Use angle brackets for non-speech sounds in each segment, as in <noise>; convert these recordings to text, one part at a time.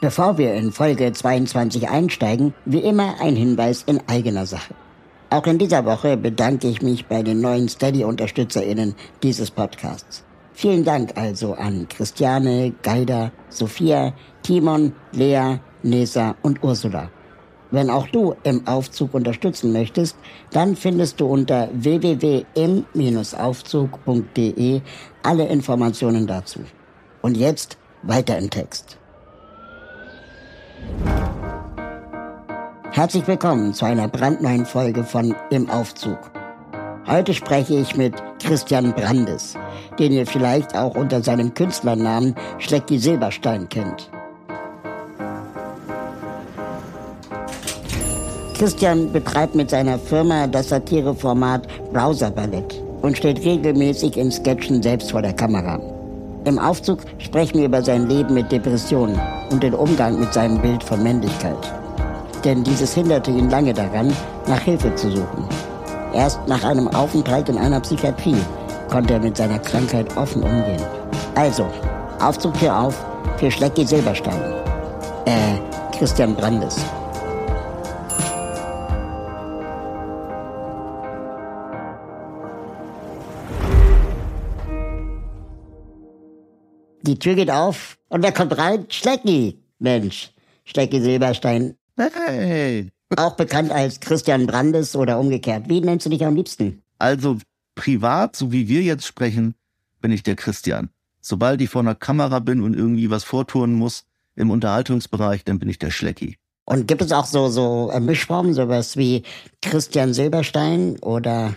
Bevor wir in Folge 22 einsteigen, wie immer ein Hinweis in eigener Sache. Auch in dieser Woche bedanke ich mich bei den neuen Steady-UnterstützerInnen dieses Podcasts. Vielen Dank also an Christiane, Geider, Sophia, Timon, Lea, Nesa und Ursula. Wenn auch du im Aufzug unterstützen möchtest, dann findest du unter www.im-aufzug.de alle Informationen dazu. Und jetzt weiter im Text. Herzlich willkommen zu einer brandneuen Folge von Im Aufzug. Heute spreche ich mit Christian Brandes, den ihr vielleicht auch unter seinem Künstlernamen Schlecki Silberstein kennt. Christian betreibt mit seiner Firma das Satireformat Browser Ballett und steht regelmäßig in Sketchen selbst vor der Kamera. Im Aufzug sprechen wir über sein Leben mit Depressionen und den Umgang mit seinem Bild von Männlichkeit. Denn dieses hinderte ihn lange daran, nach Hilfe zu suchen. Erst nach einem Aufenthalt in einer Psychiatrie konnte er mit seiner Krankheit offen umgehen. Also, Aufzug hier auf für Schlecki Silberstein. Äh, Christian Brandes. Die Tür geht auf und wer kommt rein? Schlecki. Mensch, Schlecki Silberstein. Hey. Auch bekannt als Christian Brandes oder umgekehrt. Wie nennst du dich am liebsten? Also privat, so wie wir jetzt sprechen, bin ich der Christian. Sobald ich vor einer Kamera bin und irgendwie was vortun muss im Unterhaltungsbereich, dann bin ich der Schlecki. Und gibt es auch so, so äh, Mischformen, sowas wie Christian Silberstein oder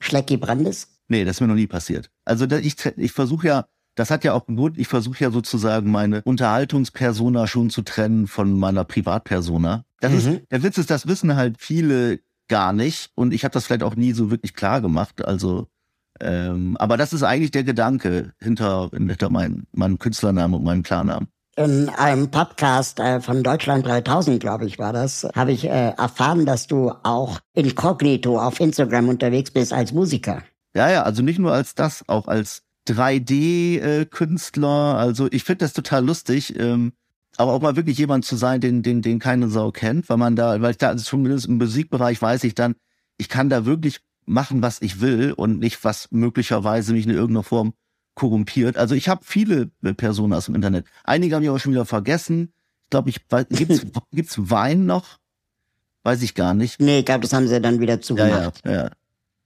Schlecki Brandes? Nee, das ist mir noch nie passiert. Also ich, ich versuche ja, das hat ja auch einen Grund, ich versuche ja sozusagen meine Unterhaltungspersona schon zu trennen von meiner Privatpersona. Das Mhm. ist, der Witz ist, das wissen halt viele gar nicht und ich habe das vielleicht auch nie so wirklich klar gemacht. Also, ähm, aber das ist eigentlich der Gedanke hinter, hinter meinem, meinem Künstlernamen und meinem Klarnamen. In einem Podcast äh, von Deutschland 3000, glaube ich, war das, habe ich äh, erfahren, dass du auch inkognito auf Instagram unterwegs bist als Musiker. Ja, ja, also nicht nur als das, auch als 3D-Künstler. Also ich finde das total lustig, ähm, aber auch mal wirklich jemand zu sein, den, den, den keine Sau kennt, weil man da, weil ich da also zumindest im Musikbereich weiß ich dann, ich kann da wirklich machen, was ich will und nicht, was möglicherweise mich in irgendeiner Form korrumpiert. Also ich habe viele äh, Personas im Internet. Einige haben ich aber schon wieder vergessen. Ich glaube, ich weiß, <laughs> gibt's, gibt's Wein noch? Weiß ich gar nicht. Nee, ich glaube, das haben sie dann wieder Ja, zugemacht. ja, ja.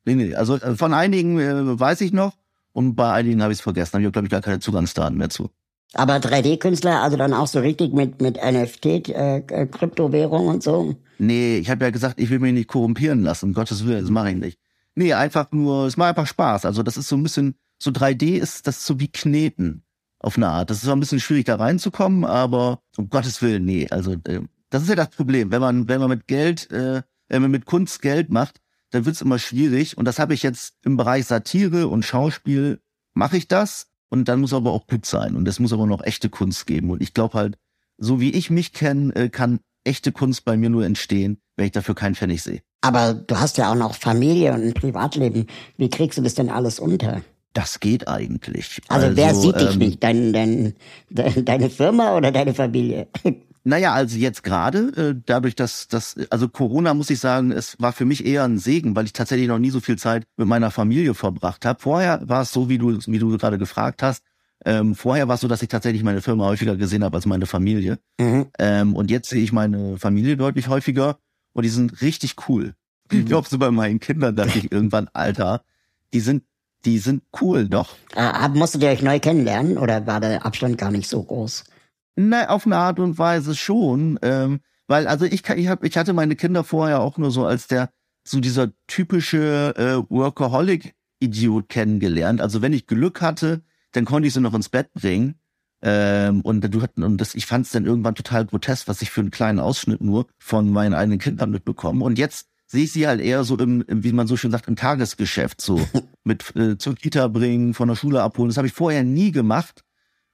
Nee, nee. Also äh, von einigen äh, weiß ich noch und bei einigen habe ich es vergessen. Da habe ich, glaube ich, gar keine Zugangsdaten mehr zu. Aber 3D-Künstler, also dann auch so richtig mit, mit NFT, äh, äh, Kryptowährung und so. Nee, ich habe ja gesagt, ich will mich nicht korrumpieren lassen. Um Gottes Willen, das mache ich nicht. Nee, einfach nur, es macht einfach Spaß. Also das ist so ein bisschen, so 3D ist das so wie Kneten auf eine Art. Das ist auch ein bisschen schwierig da reinzukommen, aber um Gottes Willen, nee. Also äh, das ist ja das Problem. Wenn man, wenn man mit Geld, äh, wenn man mit Kunst Geld macht, dann wird's immer schwierig. Und das habe ich jetzt im Bereich Satire und Schauspiel mache ich das. Und dann muss aber auch gut sein. Und es muss aber noch echte Kunst geben. Und ich glaube halt, so wie ich mich kenne, äh, kann echte Kunst bei mir nur entstehen, wenn ich dafür keinen Pfennig sehe. Aber du hast ja auch noch Familie und ein Privatleben. Wie kriegst du das denn alles unter? Das geht eigentlich. Also, wer sieht dich ähm, nicht? Dein, dein, de, <laughs> deine Firma oder deine Familie? <laughs> Naja, also jetzt gerade, äh, dadurch, dass das, also Corona muss ich sagen, es war für mich eher ein Segen, weil ich tatsächlich noch nie so viel Zeit mit meiner Familie verbracht habe. Vorher war es so, wie du, wie du gerade gefragt hast. Ähm, vorher war es so, dass ich tatsächlich meine Firma häufiger gesehen habe als meine Familie. Mhm. Ähm, und jetzt sehe ich meine Familie deutlich häufiger und die sind richtig cool. Ich glaube, so bei meinen Kindern dachte ich irgendwann, Alter, die sind, die sind cool doch. Äh, musstet ihr euch neu kennenlernen oder war der Abstand gar nicht so groß? Na, auf eine Art und Weise schon, ähm, weil also ich kann- ich hab, ich hatte meine Kinder vorher auch nur so als der so dieser typische äh, Workaholic Idiot kennengelernt. Also wenn ich Glück hatte, dann konnte ich sie noch ins Bett bringen. Ähm, und du hatten, und das, ich fand es dann irgendwann total grotesk, was ich für einen kleinen Ausschnitt nur von meinen eigenen Kindern mitbekomme. Und jetzt sehe ich sie halt eher so im, im, wie man so schön sagt, im Tagesgeschäft, so <laughs> mit äh, zur Kita bringen, von der Schule abholen. Das habe ich vorher nie gemacht.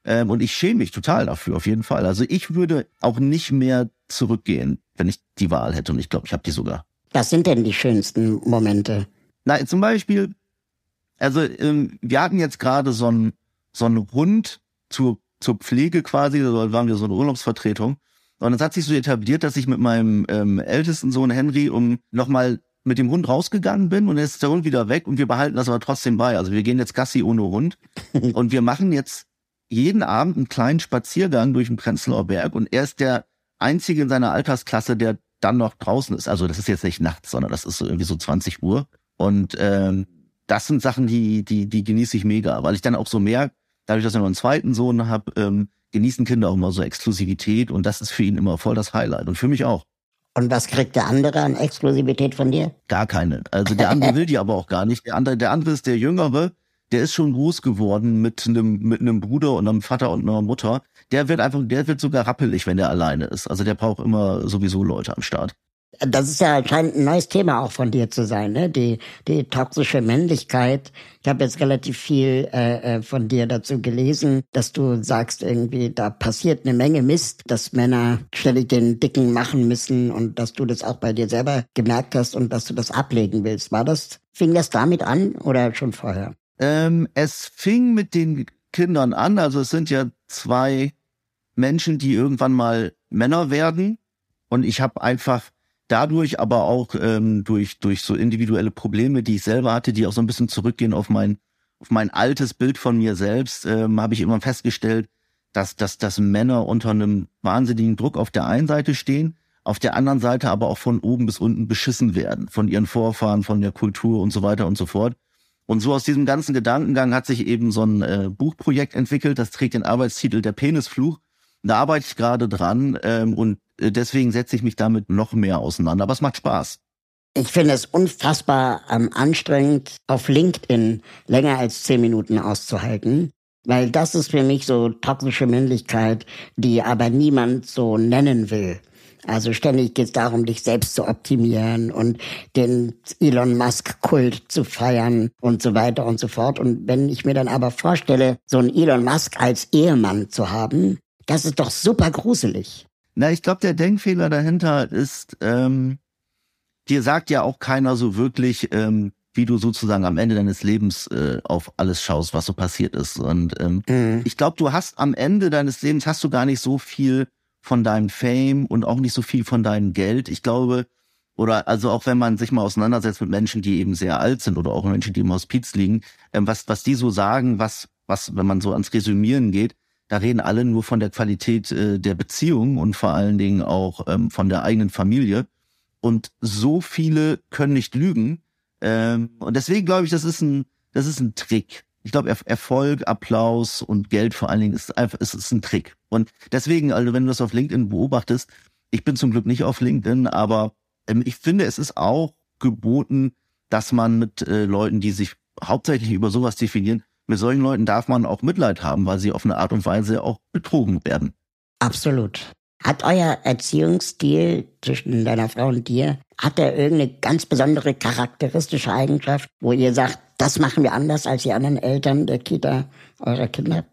Ähm, und ich schäme mich total dafür, auf jeden Fall. Also ich würde auch nicht mehr zurückgehen, wenn ich die Wahl hätte. Und ich glaube, ich habe die sogar. Was sind denn die schönsten Momente? Na, zum Beispiel, also ähm, wir hatten jetzt gerade so einen so einen Hund zur, zur Pflege quasi, da waren wir so eine Urlaubsvertretung. Und es hat sich so etabliert, dass ich mit meinem ähm, ältesten Sohn Henry um nochmal mit dem Hund rausgegangen bin und jetzt ist der Hund wieder weg und wir behalten das aber trotzdem bei. Also wir gehen jetzt Gassi ohne Hund <laughs> und wir machen jetzt jeden Abend einen kleinen Spaziergang durch den Prenzlauer Berg und er ist der einzige in seiner Altersklasse, der dann noch draußen ist. Also das ist jetzt nicht nachts, sondern das ist so irgendwie so 20 Uhr. Und ähm, das sind Sachen, die, die, die genieße ich mega, weil ich dann auch so merke, dadurch, dass ich noch einen zweiten Sohn habe, ähm, genießen Kinder auch immer so Exklusivität und das ist für ihn immer voll das Highlight und für mich auch. Und was kriegt der andere an Exklusivität von dir? Gar keine. Also der andere will die aber auch gar nicht. Der andere, der andere ist der Jüngere, der ist schon groß geworden mit einem mit einem Bruder und einem Vater und einer Mutter. Der wird einfach, der wird sogar rappelig, wenn der alleine ist. Also der braucht immer sowieso Leute am Start. Das ist ja scheint ein neues Thema auch von dir zu sein, ne? Die die toxische Männlichkeit. Ich habe jetzt relativ viel äh, äh, von dir dazu gelesen, dass du sagst irgendwie, da passiert eine Menge Mist, dass Männer ständig den Dicken machen müssen und dass du das auch bei dir selber gemerkt hast und dass du das ablegen willst. War das fing das damit an oder schon vorher? Ähm, es fing mit den Kindern an. Also es sind ja zwei Menschen, die irgendwann mal Männer werden. Und ich habe einfach dadurch, aber auch ähm, durch durch so individuelle Probleme, die ich selber hatte, die auch so ein bisschen zurückgehen auf mein auf mein altes Bild von mir selbst, ähm, habe ich immer festgestellt, dass, dass, dass Männer unter einem wahnsinnigen Druck auf der einen Seite stehen, auf der anderen Seite aber auch von oben bis unten beschissen werden, von ihren Vorfahren, von der Kultur und so weiter und so fort. Und so aus diesem ganzen Gedankengang hat sich eben so ein äh, Buchprojekt entwickelt, das trägt den Arbeitstitel Der Penisfluch. Da arbeite ich gerade dran ähm, und äh, deswegen setze ich mich damit noch mehr auseinander. Aber es macht Spaß. Ich finde es unfassbar ähm, anstrengend, auf LinkedIn länger als zehn Minuten auszuhalten. Weil das ist für mich so toxische Männlichkeit, die aber niemand so nennen will. Also ständig geht es darum, dich selbst zu optimieren und den Elon Musk-Kult zu feiern und so weiter und so fort. Und wenn ich mir dann aber vorstelle, so einen Elon Musk als Ehemann zu haben, das ist doch super gruselig. Na, ich glaube, der Denkfehler dahinter ist, ähm, dir sagt ja auch keiner so wirklich, ähm, wie du sozusagen am Ende deines Lebens äh, auf alles schaust, was so passiert ist. Und ähm, mhm. ich glaube, du hast am Ende deines Lebens hast du gar nicht so viel von deinem Fame und auch nicht so viel von deinem Geld. Ich glaube, oder also auch wenn man sich mal auseinandersetzt mit Menschen, die eben sehr alt sind oder auch Menschen, die im Hospiz liegen, ähm, was, was die so sagen, was, was, wenn man so ans Resümieren geht, da reden alle nur von der Qualität äh, der Beziehung und vor allen Dingen auch ähm, von der eigenen Familie. Und so viele können nicht lügen. Ähm, und deswegen glaube ich, das ist ein, das ist ein Trick. Ich glaube, Erfolg, Applaus und Geld vor allen Dingen ist einfach, ist, ist ein Trick. Und deswegen, also wenn du das auf LinkedIn beobachtest, ich bin zum Glück nicht auf LinkedIn, aber ähm, ich finde, es ist auch geboten, dass man mit äh, Leuten, die sich hauptsächlich über sowas definieren, mit solchen Leuten darf man auch Mitleid haben, weil sie auf eine Art und Weise auch betrogen werden. Absolut. Hat euer Erziehungsstil zwischen deiner Frau und dir, hat er irgendeine ganz besondere charakteristische Eigenschaft, wo ihr sagt, das machen wir anders als die anderen Eltern der Kita eurer Kinder?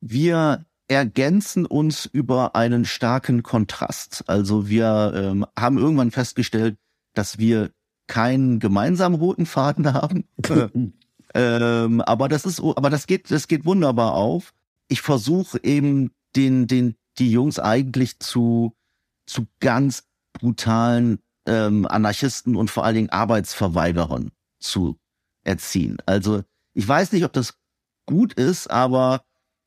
Wir ergänzen uns über einen starken Kontrast. Also wir ähm, haben irgendwann festgestellt, dass wir keinen gemeinsamen roten Faden haben. <laughs> ähm, aber das ist, aber das geht, das geht wunderbar auf. Ich versuche eben den, den, die Jungs eigentlich zu, zu ganz brutalen ähm, Anarchisten und vor allen Dingen Arbeitsverweigerern zu erziehen. Also ich weiß nicht, ob das gut ist, aber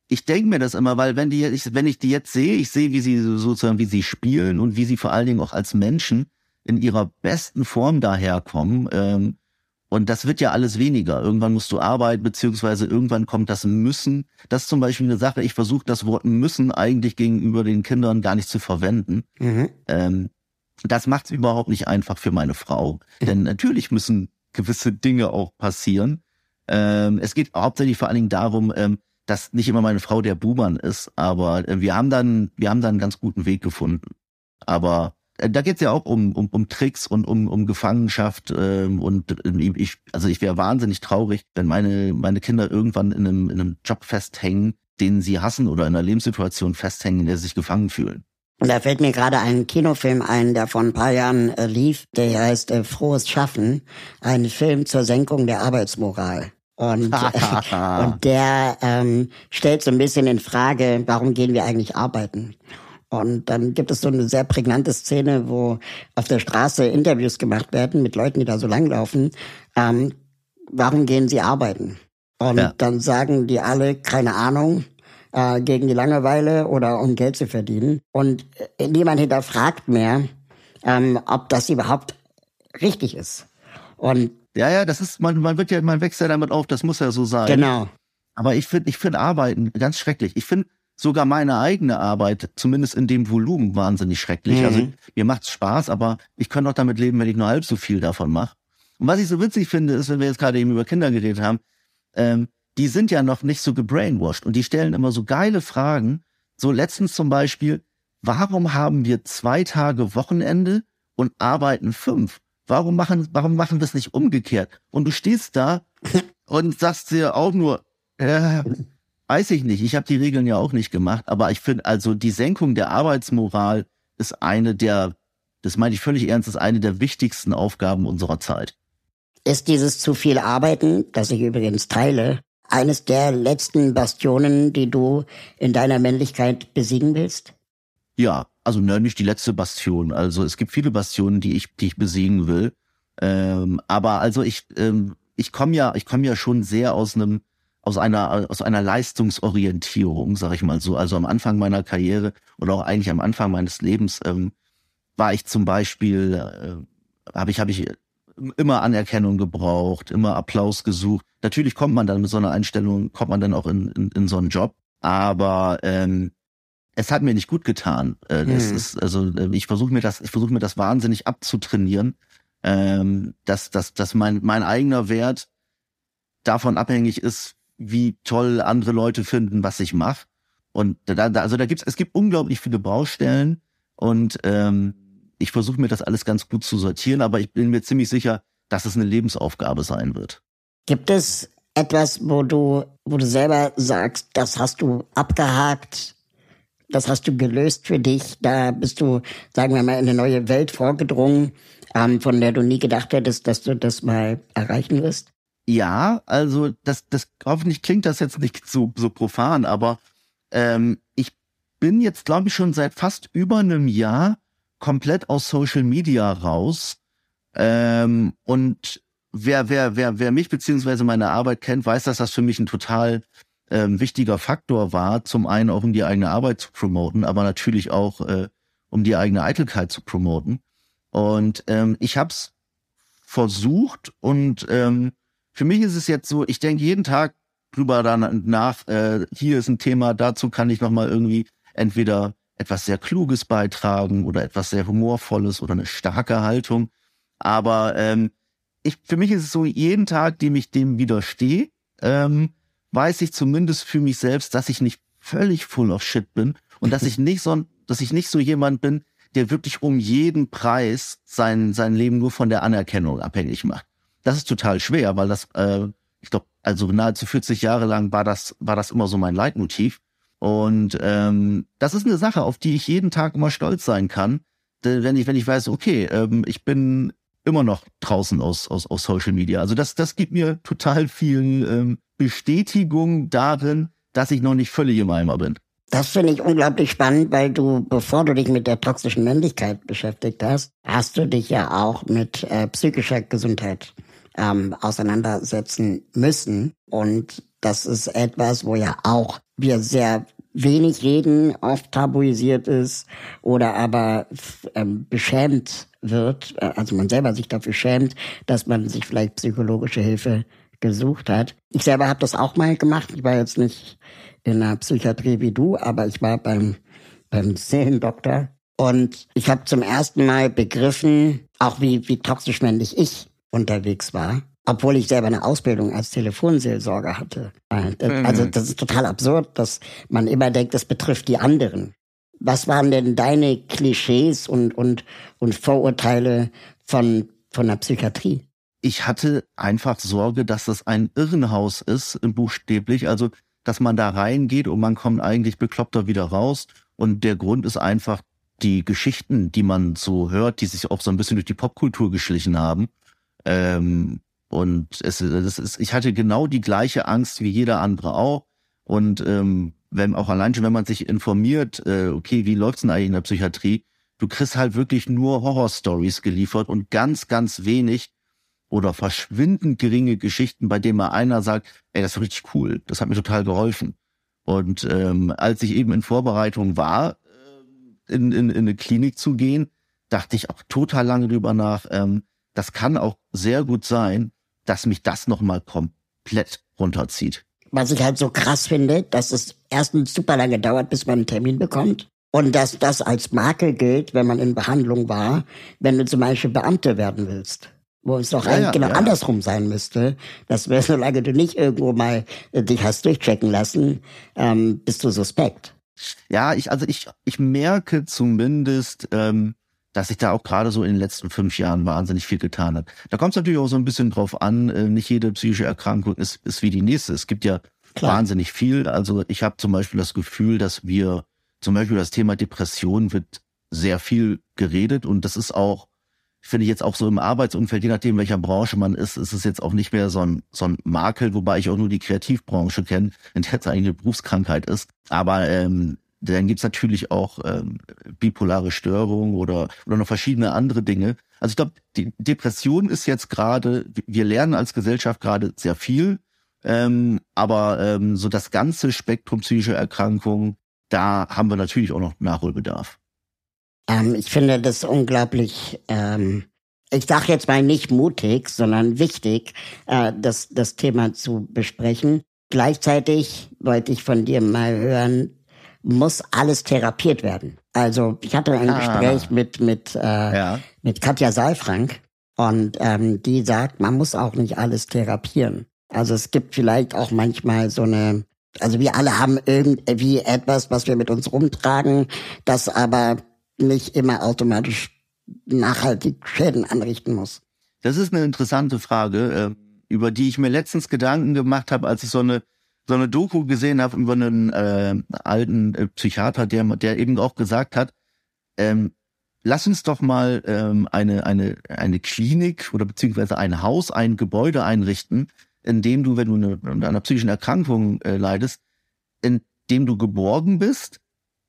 ich denke mir das immer, weil wenn die, ich, wenn ich die jetzt sehe, ich sehe, wie sie sozusagen, wie sie spielen und wie sie vor allen Dingen auch als Menschen in ihrer besten Form daherkommen. Ähm, und das wird ja alles weniger. Irgendwann musst du arbeiten, beziehungsweise irgendwann kommt das Müssen. Das ist zum Beispiel eine Sache, ich versuche das Wort Müssen eigentlich gegenüber den Kindern gar nicht zu verwenden. Mhm. Ähm, das macht es überhaupt nicht einfach für meine Frau. Denn natürlich müssen gewisse Dinge auch passieren. Ähm, es geht hauptsächlich vor allen Dingen darum, ähm, dass nicht immer meine Frau der Buhmann ist, aber äh, wir haben dann, wir haben dann einen ganz guten Weg gefunden. Aber äh, da geht's ja auch um, um, um Tricks und um, um Gefangenschaft ähm, und äh, ich, also ich wäre wahnsinnig traurig, wenn meine, meine Kinder irgendwann in einem, in einem Job festhängen, den sie hassen oder in einer Lebenssituation festhängen, in der sie sich gefangen fühlen. Und da fällt mir gerade ein Kinofilm ein, der vor ein paar Jahren äh, lief, der heißt äh, Frohes Schaffen, ein Film zur Senkung der Arbeitsmoral. Und, äh, <laughs> und der ähm, stellt so ein bisschen in Frage, warum gehen wir eigentlich arbeiten? Und dann gibt es so eine sehr prägnante Szene, wo auf der Straße Interviews gemacht werden mit Leuten, die da so langlaufen. Ähm, warum gehen sie arbeiten? Und ja. dann sagen die alle, keine Ahnung, äh, gegen die Langeweile oder um Geld zu verdienen. Und äh, niemand hinterfragt mehr, ähm, ob das überhaupt richtig ist. Und ja, ja, das ist, man, man wird ja, man wächst ja damit auf, das muss ja so sein. Genau. Aber ich finde, ich finde Arbeiten ganz schrecklich. Ich finde sogar meine eigene Arbeit, zumindest in dem Volumen, wahnsinnig schrecklich. Also, mhm. Also mir macht's Spaß, aber ich könnte auch damit leben, wenn ich nur halb so viel davon mache. Und was ich so witzig finde, ist, wenn wir jetzt gerade eben über Kinder geredet haben, ähm, die sind ja noch nicht so gebrainwashed und die stellen immer so geile Fragen. So letztens zum Beispiel, warum haben wir zwei Tage Wochenende und arbeiten fünf? Warum machen, warum machen wir es nicht umgekehrt? Und du stehst da <laughs> und sagst dir auch nur, äh, weiß ich nicht, ich habe die Regeln ja auch nicht gemacht, aber ich finde also die Senkung der Arbeitsmoral ist eine der, das meine ich völlig ernst, ist eine der wichtigsten Aufgaben unserer Zeit. Ist dieses zu viel Arbeiten, das ich übrigens teile, eines der letzten Bastionen, die du in deiner Männlichkeit besiegen willst? Ja, also ne, nicht die letzte Bastion. Also es gibt viele Bastionen, die ich, die ich besiegen will. Ähm, aber also ich, ähm, ich komme ja, ich komme ja schon sehr aus einem, aus einer, aus einer Leistungsorientierung, sag ich mal so. Also am Anfang meiner Karriere oder auch eigentlich am Anfang meines Lebens ähm, war ich zum Beispiel, äh, habe ich, habe ich immer Anerkennung gebraucht, immer Applaus gesucht. Natürlich kommt man dann mit so einer Einstellung, kommt man dann auch in, in, in so einen Job. Aber ähm, es hat mir nicht gut getan. Äh, das hm. ist, also äh, ich versuche mir das, ich versuche mir das wahnsinnig abzutrainieren, ähm, dass, dass, dass mein, mein eigener Wert davon abhängig ist, wie toll andere Leute finden, was ich mache. Und da, da, also da gibt's, es gibt unglaublich viele Baustellen und ähm, ich versuche mir das alles ganz gut zu sortieren, aber ich bin mir ziemlich sicher, dass es eine Lebensaufgabe sein wird. Gibt es etwas, wo du, wo du selber sagst, das hast du abgehakt, das hast du gelöst für dich, da bist du, sagen wir mal, in eine neue Welt vorgedrungen, ähm, von der du nie gedacht hättest, dass du das mal erreichen wirst? Ja, also das, das hoffentlich klingt das jetzt nicht so, so profan, aber ähm, ich bin jetzt, glaube ich, schon seit fast über einem Jahr komplett aus Social Media raus. Ähm, und wer, wer, wer, wer mich beziehungsweise meine Arbeit kennt, weiß, dass das für mich ein total ähm, wichtiger Faktor war. Zum einen auch um die eigene Arbeit zu promoten, aber natürlich auch äh, um die eigene Eitelkeit zu promoten. Und ähm, ich habe es versucht und ähm, für mich ist es jetzt so, ich denke jeden Tag drüber danach, äh, hier ist ein Thema, dazu kann ich nochmal irgendwie entweder etwas sehr Kluges beitragen oder etwas sehr Humorvolles oder eine starke Haltung. Aber ähm, ich, für mich ist es so, jeden Tag, dem ich dem widerstehe, ähm, weiß ich zumindest für mich selbst, dass ich nicht völlig full of shit bin und dass <laughs> ich nicht so, dass ich nicht so jemand bin, der wirklich um jeden Preis sein, sein Leben nur von der Anerkennung abhängig macht. Das ist total schwer, weil das, äh, ich glaube, also nahezu 40 Jahre lang war das, war das immer so mein Leitmotiv. Und ähm, das ist eine Sache, auf die ich jeden Tag immer stolz sein kann, wenn ich, wenn ich weiß, okay, ähm, ich bin immer noch draußen aus, aus, aus Social Media. Also das, das gibt mir total viel ähm, Bestätigung darin, dass ich noch nicht völlig im Eimer bin. Das finde ich unglaublich spannend, weil du, bevor du dich mit der toxischen Männlichkeit beschäftigt hast, hast du dich ja auch mit äh, psychischer Gesundheit ähm, auseinandersetzen müssen. Und das ist etwas, wo ja auch wir sehr wenig reden, oft tabuisiert ist oder aber ähm, beschämt wird, äh, also man selber sich dafür schämt, dass man sich vielleicht psychologische Hilfe gesucht hat. Ich selber habe das auch mal gemacht. Ich war jetzt nicht in einer Psychiatrie wie du, aber ich war beim, beim Seelendoktor. Und ich habe zum ersten Mal begriffen, auch wie, wie toxisch männlich ich unterwegs war. Obwohl ich selber eine Ausbildung als Telefonseelsorger hatte. Äh, also mhm. das ist total absurd, dass man immer denkt, das betrifft die anderen. Was waren denn deine Klischees und, und, und Vorurteile von, von der Psychiatrie? Ich hatte einfach Sorge, dass das ein Irrenhaus ist, buchstäblich. Also, dass man da reingeht und man kommt eigentlich bekloppter wieder raus. Und der Grund ist einfach die Geschichten, die man so hört, die sich auch so ein bisschen durch die Popkultur geschlichen haben. Ähm, und es, das ist, ich hatte genau die gleiche Angst wie jeder andere auch. Und ähm, wenn auch allein schon, wenn man sich informiert, äh, okay, wie läuft's denn eigentlich in der Psychiatrie, du kriegst halt wirklich nur Horrorstories geliefert und ganz, ganz wenig oder verschwindend geringe Geschichten, bei denen mal einer sagt, ey, das ist richtig cool, das hat mir total geholfen. Und ähm, als ich eben in Vorbereitung war, äh, in, in, in eine Klinik zu gehen, dachte ich auch total lange drüber nach, ähm, das kann auch sehr gut sein, dass mich das nochmal komplett runterzieht. Was ich halt so krass finde, dass es erstens super lange dauert, bis man einen Termin bekommt. Und dass das als Makel gilt, wenn man in Behandlung war, wenn du zum Beispiel Beamte werden willst. Wo es doch ja, eigentlich ja, genau ja. andersrum sein müsste. Dass <laughs> wir, solange du nicht irgendwo mal äh, dich hast durchchecken lassen, ähm, bist du suspekt. Ja, ich, also ich, ich merke zumindest, ähm, dass sich da auch gerade so in den letzten fünf Jahren wahnsinnig viel getan hat. Da kommt es natürlich auch so ein bisschen drauf an, äh, nicht jede psychische Erkrankung ist, ist wie die nächste. Es gibt ja Klar. wahnsinnig viel. Also ich habe zum Beispiel das Gefühl, dass wir zum Beispiel das Thema Depression wird sehr viel geredet und das ist auch, finde ich jetzt auch so im Arbeitsumfeld, je nachdem welcher Branche man ist, ist es jetzt auch nicht mehr so ein, so ein Makel, wobei ich auch nur die Kreativbranche kenne, in der es eigentlich eine Berufskrankheit ist. Aber ähm, dann gibt's natürlich auch ähm, bipolare Störungen oder, oder noch verschiedene andere Dinge. Also ich glaube, die Depression ist jetzt gerade, wir lernen als Gesellschaft gerade sehr viel, ähm, aber ähm, so das ganze Spektrum psychischer Erkrankungen, da haben wir natürlich auch noch Nachholbedarf. Ähm, ich finde das unglaublich, ähm, ich sage jetzt mal nicht mutig, sondern wichtig, äh, das, das Thema zu besprechen. Gleichzeitig wollte ich von dir mal hören, muss alles therapiert werden. Also ich hatte ein ah. Gespräch mit mit äh, ja. mit Katja Saalfrank und ähm, die sagt, man muss auch nicht alles therapieren. Also es gibt vielleicht auch manchmal so eine, also wir alle haben irgendwie etwas, was wir mit uns rumtragen, das aber nicht immer automatisch nachhaltig Schäden anrichten muss. Das ist eine interessante Frage, äh, über die ich mir letztens Gedanken gemacht habe, als ich so eine so eine Doku gesehen habe über einen äh, alten äh, Psychiater, der, der eben auch gesagt hat, ähm, lass uns doch mal ähm, eine, eine, eine Klinik oder beziehungsweise ein Haus, ein Gebäude einrichten, in dem du, wenn du eine, unter einer psychischen Erkrankung äh, leidest, in dem du geborgen bist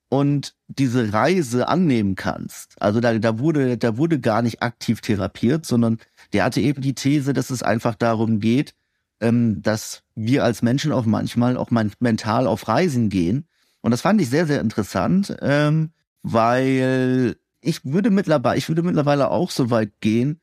und diese Reise annehmen kannst. Also da, da wurde, da wurde gar nicht aktiv therapiert, sondern der hatte eben die These, dass es einfach darum geht, ähm, dass wir als Menschen auch manchmal auch mental auf Reisen gehen. Und das fand ich sehr, sehr interessant, ähm, weil ich würde mittlerweile, ich würde mittlerweile auch so weit gehen,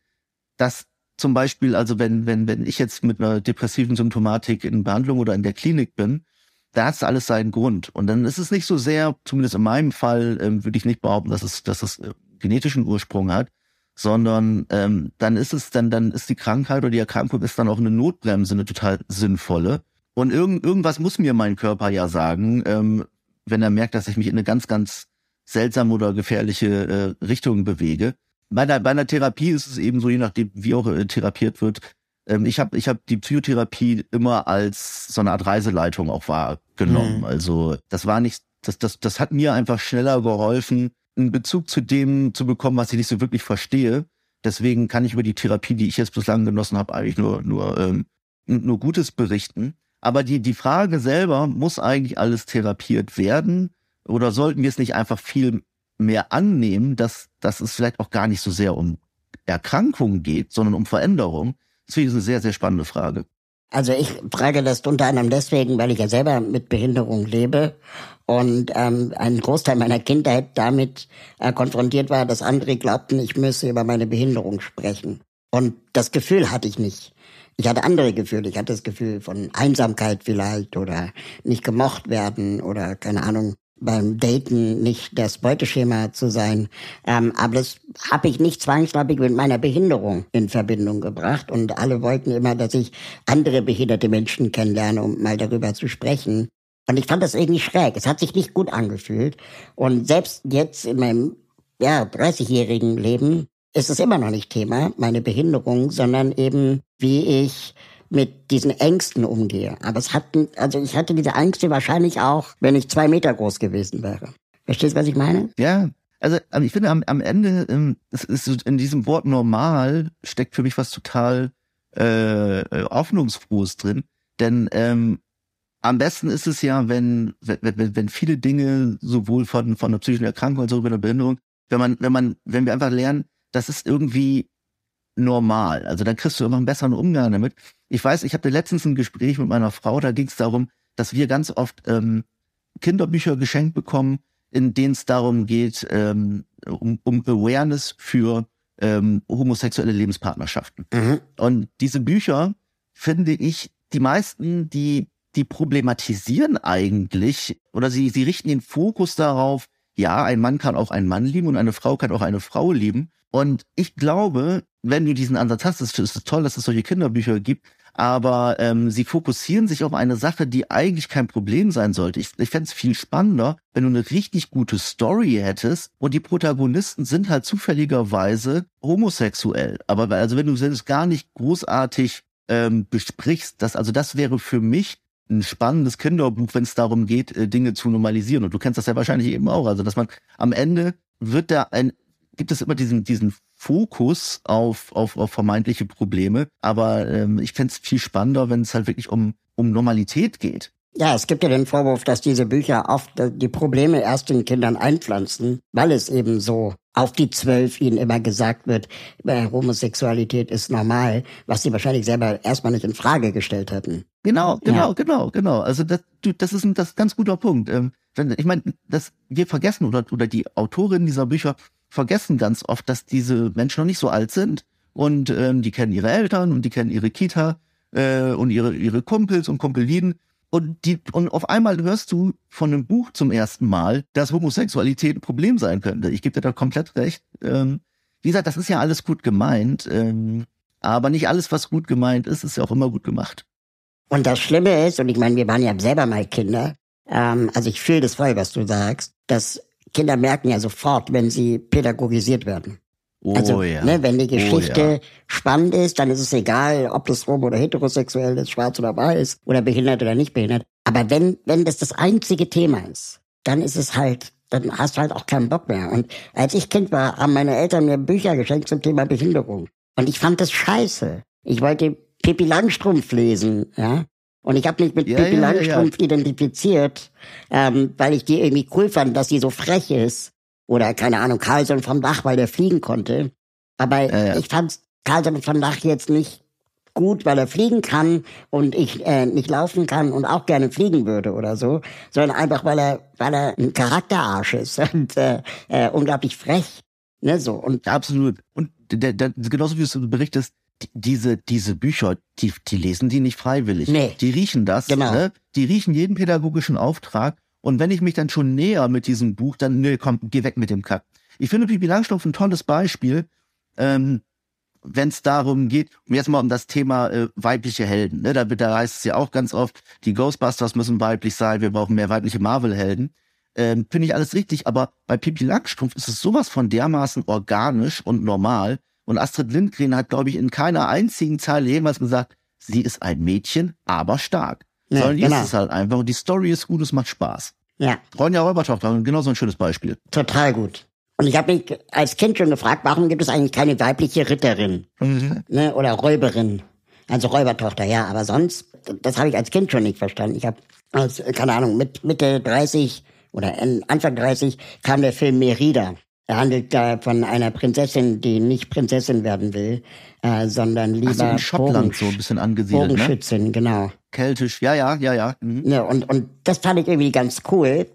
dass zum Beispiel, also wenn, wenn, wenn ich jetzt mit einer depressiven Symptomatik in Behandlung oder in der Klinik bin, da hat alles seinen Grund. Und dann ist es nicht so sehr, zumindest in meinem Fall, ähm, würde ich nicht behaupten, dass es, dass es äh, genetischen Ursprung hat, sondern ähm, dann ist es dann dann ist die Krankheit oder die Erkrankung ist dann auch eine Notbremse, eine total sinnvolle. Und irgend, irgendwas muss mir mein Körper ja sagen, ähm, wenn er merkt, dass ich mich in eine ganz ganz seltsame oder gefährliche äh, Richtung bewege. Bei der, bei einer Therapie ist es eben so, je nachdem wie auch äh, therapiert wird. Ähm, ich habe ich hab die Psychotherapie immer als so eine Art Reiseleitung auch wahrgenommen. Mhm. Also das war nicht, das das das hat mir einfach schneller geholfen einen Bezug zu dem zu bekommen, was ich nicht so wirklich verstehe. Deswegen kann ich über die Therapie, die ich jetzt bislang genossen habe, eigentlich nur nur ähm, nur Gutes berichten. Aber die die Frage selber muss eigentlich alles therapiert werden oder sollten wir es nicht einfach viel mehr annehmen, dass dass es vielleicht auch gar nicht so sehr um Erkrankungen geht, sondern um Veränderung? Das ich eine sehr sehr spannende Frage. Also ich frage das unter anderem deswegen, weil ich ja selber mit Behinderung lebe und ähm, ein Großteil meiner Kindheit damit äh, konfrontiert war, dass andere glaubten, ich müsse über meine Behinderung sprechen. Und das Gefühl hatte ich nicht. Ich hatte andere Gefühle. Ich hatte das Gefühl von Einsamkeit vielleicht oder nicht gemocht werden oder keine Ahnung, beim Daten nicht das Beuteschema zu sein. Ähm, aber das habe ich nicht zwangsläufig mit meiner Behinderung in Verbindung gebracht. Und alle wollten immer, dass ich andere behinderte Menschen kennenlerne, um mal darüber zu sprechen. Und ich fand das irgendwie schräg. Es hat sich nicht gut angefühlt. Und selbst jetzt in meinem ja, 30-jährigen Leben ist es immer noch nicht Thema, meine Behinderung, sondern eben, wie ich mit diesen Ängsten umgehe. Aber es hatten, also ich hatte diese Ängste wahrscheinlich auch, wenn ich zwei Meter groß gewesen wäre. Verstehst du, was ich meine? Ja, also ich finde am, am Ende, ähm, es ist in diesem Wort normal steckt für mich was total äh, Hoffnungsfrohes drin. Denn ähm, am besten ist es ja, wenn, wenn, wenn viele Dinge sowohl von, von einer psychischen Erkrankung als auch über eine Behinderung, wenn man, wenn man, wenn wir einfach lernen, das ist irgendwie normal. Also dann kriegst du immer einen besseren Umgang damit. Ich weiß, ich hatte letztens ein Gespräch mit meiner Frau, da ging es darum, dass wir ganz oft ähm, Kinderbücher geschenkt bekommen, in denen es darum geht, ähm, um, um Awareness für ähm, homosexuelle Lebenspartnerschaften. Mhm. Und diese Bücher finde ich, die meisten, die die problematisieren eigentlich oder sie sie richten den Fokus darauf, ja, ein Mann kann auch einen Mann lieben und eine Frau kann auch eine Frau lieben. Und ich glaube, wenn du diesen Ansatz hast, ist es toll, dass es solche Kinderbücher gibt, aber ähm, sie fokussieren sich auf eine Sache, die eigentlich kein Problem sein sollte. Ich, ich fände es viel spannender, wenn du eine richtig gute Story hättest und die Protagonisten sind halt zufälligerweise homosexuell. Aber also wenn du es gar nicht großartig ähm, besprichst, das also das wäre für mich ein spannendes Kinderbuch, wenn es darum geht, äh, Dinge zu normalisieren. Und du kennst das ja wahrscheinlich eben auch. Also dass man am Ende wird da ein gibt es immer diesen, diesen Fokus auf, auf, auf vermeintliche Probleme. Aber ähm, ich fände es viel spannender, wenn es halt wirklich um, um Normalität geht. Ja, es gibt ja den Vorwurf, dass diese Bücher oft äh, die Probleme erst den Kindern einpflanzen, weil es eben so auf die zwölf ihnen immer gesagt wird, äh, Homosexualität ist normal, was sie wahrscheinlich selber erstmal nicht in Frage gestellt hätten. Genau, genau, ja. genau, genau. Also das, das ist ein das ist ein ganz guter Punkt. Ähm, wenn, ich meine, dass wir vergessen oder oder die Autorinnen dieser Bücher vergessen ganz oft, dass diese Menschen noch nicht so alt sind und ähm, die kennen ihre Eltern und die kennen ihre Kita äh, und ihre ihre Kumpels und Kumpelinen und die und auf einmal hörst du von einem Buch zum ersten Mal, dass Homosexualität ein Problem sein könnte. Ich gebe dir da komplett recht. Ähm, wie gesagt, das ist ja alles gut gemeint, ähm, aber nicht alles, was gut gemeint ist, ist ja auch immer gut gemacht. Und das Schlimme ist, und ich meine, wir waren ja selber mal Kinder, ähm, also ich fühle das voll, was du sagst, dass Kinder merken ja sofort, wenn sie pädagogisiert werden. Oh, also, ja. ne, wenn die Geschichte oh, ja. spannend ist, dann ist es egal, ob das homo oder heterosexuell ist, schwarz oder weiß oder behindert oder nicht behindert. Aber wenn, wenn das das einzige Thema ist, dann ist es halt, dann hast du halt auch keinen Bock mehr. Und als ich Kind war, haben meine Eltern mir Bücher geschenkt zum Thema Behinderung. Und ich fand das scheiße. Ich wollte Pippi Langstrumpf lesen, ja. Und ich habe mich mit ja, Pippi ja, Langstrumpf ja, identifiziert, ähm, weil ich die irgendwie cool fand, dass sie so frech ist. Oder keine Ahnung, Carlson vom Dach, weil der fliegen konnte. Aber ich fand Carlson vom Dach jetzt nicht gut, weil er fliegen kann und ich äh, nicht laufen kann und auch gerne fliegen würde oder so, sondern einfach weil er weil er ein Charakterarsch ist <laughs> und äh, äh, unglaublich frech, ne so und absolut und der, der, genauso wie du berichtest, diese, diese Bücher, die, die lesen die nicht freiwillig. Nee. Die riechen das. Genau. Ne? Die riechen jeden pädagogischen Auftrag. Und wenn ich mich dann schon näher mit diesem Buch, dann, nö, komm, geh weg mit dem Kack. Ich finde Pipi Langstrumpf ein tolles Beispiel, ähm, wenn es darum geht, um jetzt mal um das Thema äh, weibliche Helden. Ne? Da, da heißt es ja auch ganz oft, die Ghostbusters müssen weiblich sein, wir brauchen mehr weibliche Marvel-Helden. Ähm, finde ich alles richtig, aber bei Pipi Langstrumpf ist es sowas von dermaßen organisch und normal, und Astrid Lindgren hat, glaube ich, in keiner einzigen Zeile jemals gesagt, sie ist ein Mädchen, aber stark. Nee, Sondern genau. ist es halt einfach. Und die Story ist gut, es macht Spaß. Ja. Ronja Räubertochter, genau so ein schönes Beispiel. Total gut. Und ich habe mich als Kind schon gefragt, warum gibt es eigentlich keine weibliche Ritterin mhm. ne, oder Räuberin? Also Räubertochter, ja, aber sonst, das habe ich als Kind schon nicht verstanden. Ich habe, keine Ahnung, mit Mitte 30 oder Anfang 30 kam der Film Merida. Er handelt da von einer Prinzessin, die nicht Prinzessin werden will, äh, sondern lieber Ach so in Schottland so ein bisschen angesiedelt, ne? Bogenschützin, ne? genau. Keltisch, ja, ja, ja, ja. Mhm. ja und, und das fand ich irgendwie ganz cool.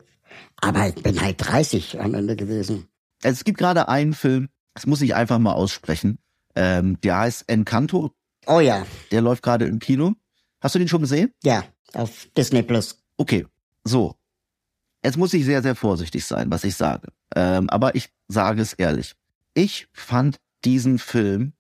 Aber ich bin halt 30 am Ende gewesen. Es gibt gerade einen Film, das muss ich einfach mal aussprechen. Ähm, der heißt Encanto. Oh ja. Der läuft gerade im Kino. Hast du den schon gesehen? Ja, auf Disney Plus. Okay, so. Jetzt muss ich sehr, sehr vorsichtig sein, was ich sage. Ähm, aber ich sage es ehrlich. Ich fand diesen Film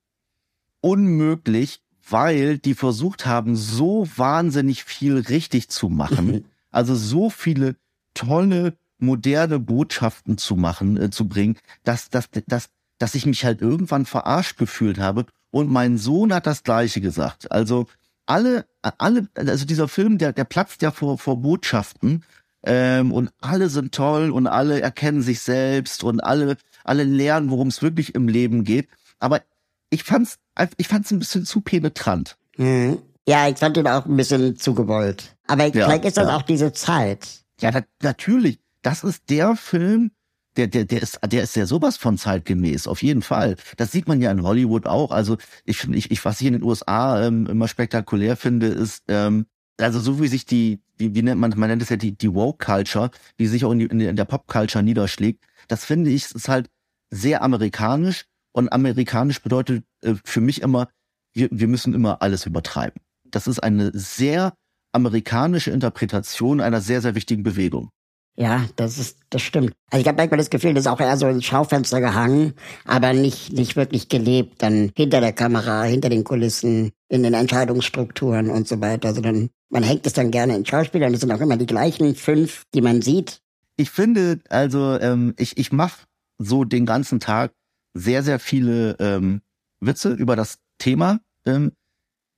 unmöglich, weil die versucht haben, so wahnsinnig viel richtig zu machen. <laughs> also so viele tolle, moderne Botschaften zu machen, äh, zu bringen, dass, dass, dass, dass ich mich halt irgendwann verarscht gefühlt habe. Und mein Sohn hat das Gleiche gesagt. Also alle, alle, also dieser Film, der, der platzt ja vor, vor Botschaften. Ähm, und alle sind toll und alle erkennen sich selbst und alle, alle lernen, worum es wirklich im Leben geht. Aber ich fand's, ich fand's ein bisschen zu penetrant. Mhm. Ja, ich fand ihn auch ein bisschen zu gewollt. Aber ja, vielleicht ist das ja. auch diese Zeit. Ja, da, natürlich. Das ist der Film, der, der, der ist, der ist ja sowas von zeitgemäß, auf jeden Fall. Das sieht man ja in Hollywood auch. Also ich finde, ich, ich, was ich in den USA ähm, immer spektakulär finde, ist, ähm, also so wie sich die, wie, wie nennt man, man nennt es ja die, die Woke-Culture, die sich auch in, die, in der Pop-Culture niederschlägt, das finde ich, ist halt sehr amerikanisch und amerikanisch bedeutet äh, für mich immer, wir, wir müssen immer alles übertreiben. Das ist eine sehr amerikanische Interpretation einer sehr, sehr wichtigen Bewegung. Ja, das ist, das stimmt. Also ich habe manchmal das Gefühl, das ist auch eher so ins Schaufenster gehangen, aber nicht, nicht wirklich gelebt, dann hinter der Kamera, hinter den Kulissen, in den Entscheidungsstrukturen und so weiter. Also dann, man hängt es dann gerne in Schauspielern, das sind auch immer die gleichen fünf, die man sieht. Ich finde, also, ähm, ich, ich mache so den ganzen Tag sehr, sehr viele ähm, Witze über das Thema ähm,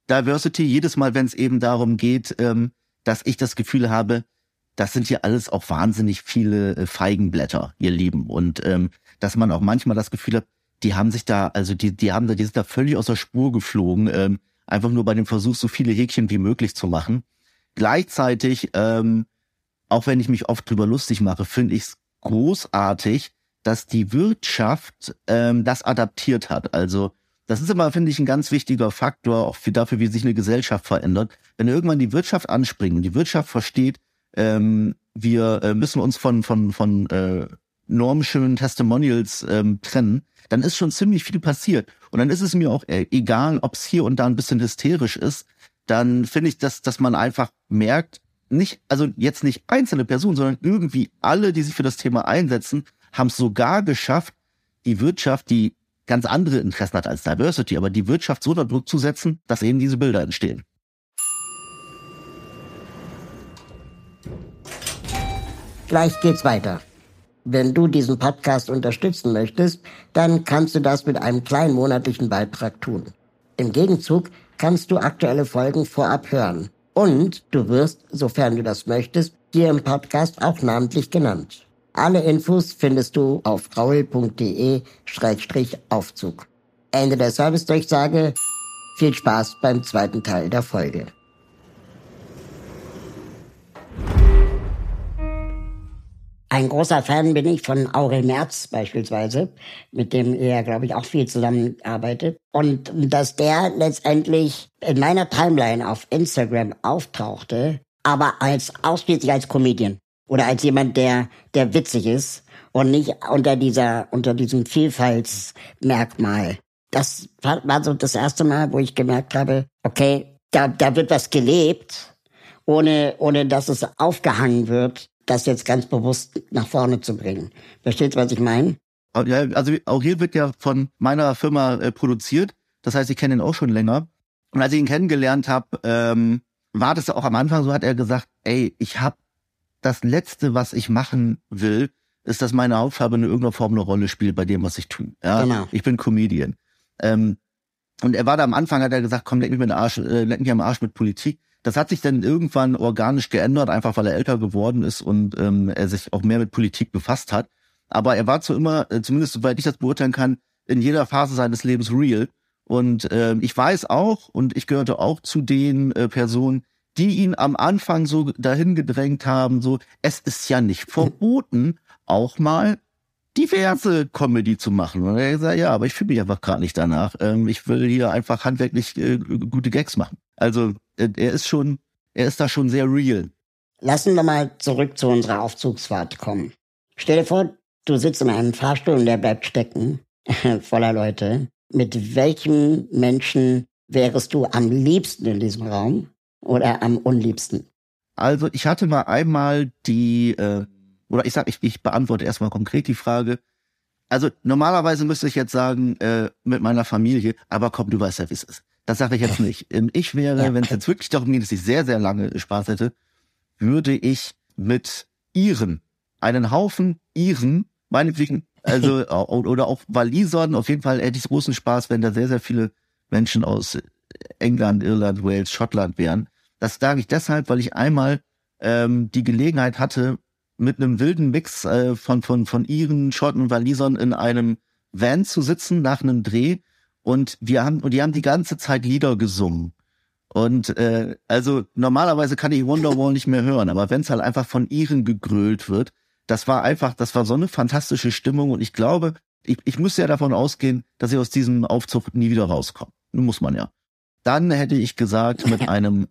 Diversity. Jedes Mal, wenn es eben darum geht, ähm, dass ich das Gefühl habe, das sind hier alles auch wahnsinnig viele äh, Feigenblätter, ihr Lieben. Und ähm, dass man auch manchmal das Gefühl hat, die haben sich da, also die, die haben da, die sind da völlig aus der Spur geflogen, ähm, einfach nur bei dem Versuch, so viele Häkchen wie möglich zu machen. Gleichzeitig, ähm, auch wenn ich mich oft drüber lustig mache, finde ich es großartig, dass die Wirtschaft ähm, das adaptiert hat. Also das ist immer, finde ich, ein ganz wichtiger Faktor, auch für dafür, wie sich eine Gesellschaft verändert. Wenn irgendwann die Wirtschaft anspringt und die Wirtschaft versteht, ähm, wir äh, müssen uns von, von, von äh, normschönen Testimonials ähm, trennen, dann ist schon ziemlich viel passiert. Und dann ist es mir auch äh, egal, ob es hier und da ein bisschen hysterisch ist. Dann finde ich, dass, dass man einfach merkt, nicht, also jetzt nicht einzelne Personen, sondern irgendwie alle, die sich für das Thema einsetzen, haben es sogar geschafft, die Wirtschaft, die ganz andere Interessen hat als Diversity, aber die Wirtschaft so unter Druck zu setzen, dass eben diese Bilder entstehen. Gleich geht's weiter. Wenn du diesen Podcast unterstützen möchtest, dann kannst du das mit einem kleinen monatlichen Beitrag tun. Im Gegenzug kannst du aktuelle Folgen vorab hören. Und du wirst, sofern du das möchtest, hier im Podcast auch namentlich genannt. Alle Infos findest du auf raul.de-aufzug. Ende der Servicedurchsage. Viel Spaß beim zweiten Teil der Folge. Ein großer Fan bin ich von Aurel Merz beispielsweise, mit dem er, glaube ich, auch viel zusammenarbeitet. Und dass der letztendlich in meiner Timeline auf Instagram auftauchte, aber als ausschließlich als Comedian oder als jemand, der, der witzig ist und nicht unter dieser, unter diesem Vielfaltsmerkmal. Das war so das erste Mal, wo ich gemerkt habe, okay, da, da wird was gelebt, ohne, ohne dass es aufgehangen wird, das jetzt ganz bewusst nach vorne zu bringen. Versteht, was ich meine? Ja, also Aurel wird ja von meiner Firma äh, produziert. Das heißt, ich kenne ihn auch schon länger. Und als ich ihn kennengelernt habe, ähm, war das auch am Anfang so, hat er gesagt, ey, ich habe das Letzte, was ich machen will, ist, dass meine Hautfarbe in irgendeiner Form eine Rolle spielt bei dem, was ich tue. Ja, genau. ich bin Comedian. Ähm, und er war da am Anfang, hat er gesagt, komm, leck mich, mit Arsch, äh, leck mich am Arsch mit Politik. Das hat sich dann irgendwann organisch geändert, einfach weil er älter geworden ist und ähm, er sich auch mehr mit Politik befasst hat. Aber er war zu immer, äh, zumindest soweit ich das beurteilen kann, in jeder Phase seines Lebens real. Und äh, ich weiß auch, und ich gehörte auch zu den äh, Personen, die ihn am Anfang so dahin gedrängt haben, so, es ist ja nicht verboten, auch mal diverse Comedy zu machen. Und er gesagt, ja, aber ich fühle mich einfach gerade nicht danach. Ähm, ich will hier einfach handwerklich äh, gute Gags machen. Also er ist schon, er ist da schon sehr real. Lassen wir mal zurück zu unserer Aufzugsfahrt kommen. Stell dir vor, du sitzt in einem Fahrstuhl und der bleibt stecken, <laughs> voller Leute. Mit welchem Menschen wärest du am liebsten in diesem Raum? oder am unliebsten? Also ich hatte mal einmal die, äh, oder ich sag, ich, ich beantworte erstmal konkret die Frage. Also normalerweise müsste ich jetzt sagen, äh, mit meiner Familie, aber komm, du weißt ja, wie es ist. Das sage ich jetzt nicht. Ähm, ich wäre, wenn es jetzt wirklich darum geht, dass ich sehr, sehr lange Spaß hätte, würde ich mit Iren, einen Haufen Iren, meinetwegen, also <laughs> oder auch Walisern, auf jeden Fall hätte ich großen Spaß, wenn da sehr, sehr viele Menschen aus England, Irland, Wales, Schottland wären. Das sage ich deshalb, weil ich einmal ähm, die Gelegenheit hatte, mit einem wilden Mix äh, von, von, von Iren, Schotten und Walisern in einem Van zu sitzen nach einem Dreh und wir haben, und die haben die ganze Zeit Lieder gesungen. Und äh, also normalerweise kann ich Wonderwall <laughs> nicht mehr hören, aber wenn es halt einfach von Iren gegrölt wird, das war einfach, das war so eine fantastische Stimmung und ich glaube, ich, ich müsste ja davon ausgehen, dass ich aus diesem Aufzug nie wieder rauskomme. Muss man ja. Dann hätte ich gesagt, mit <laughs> einem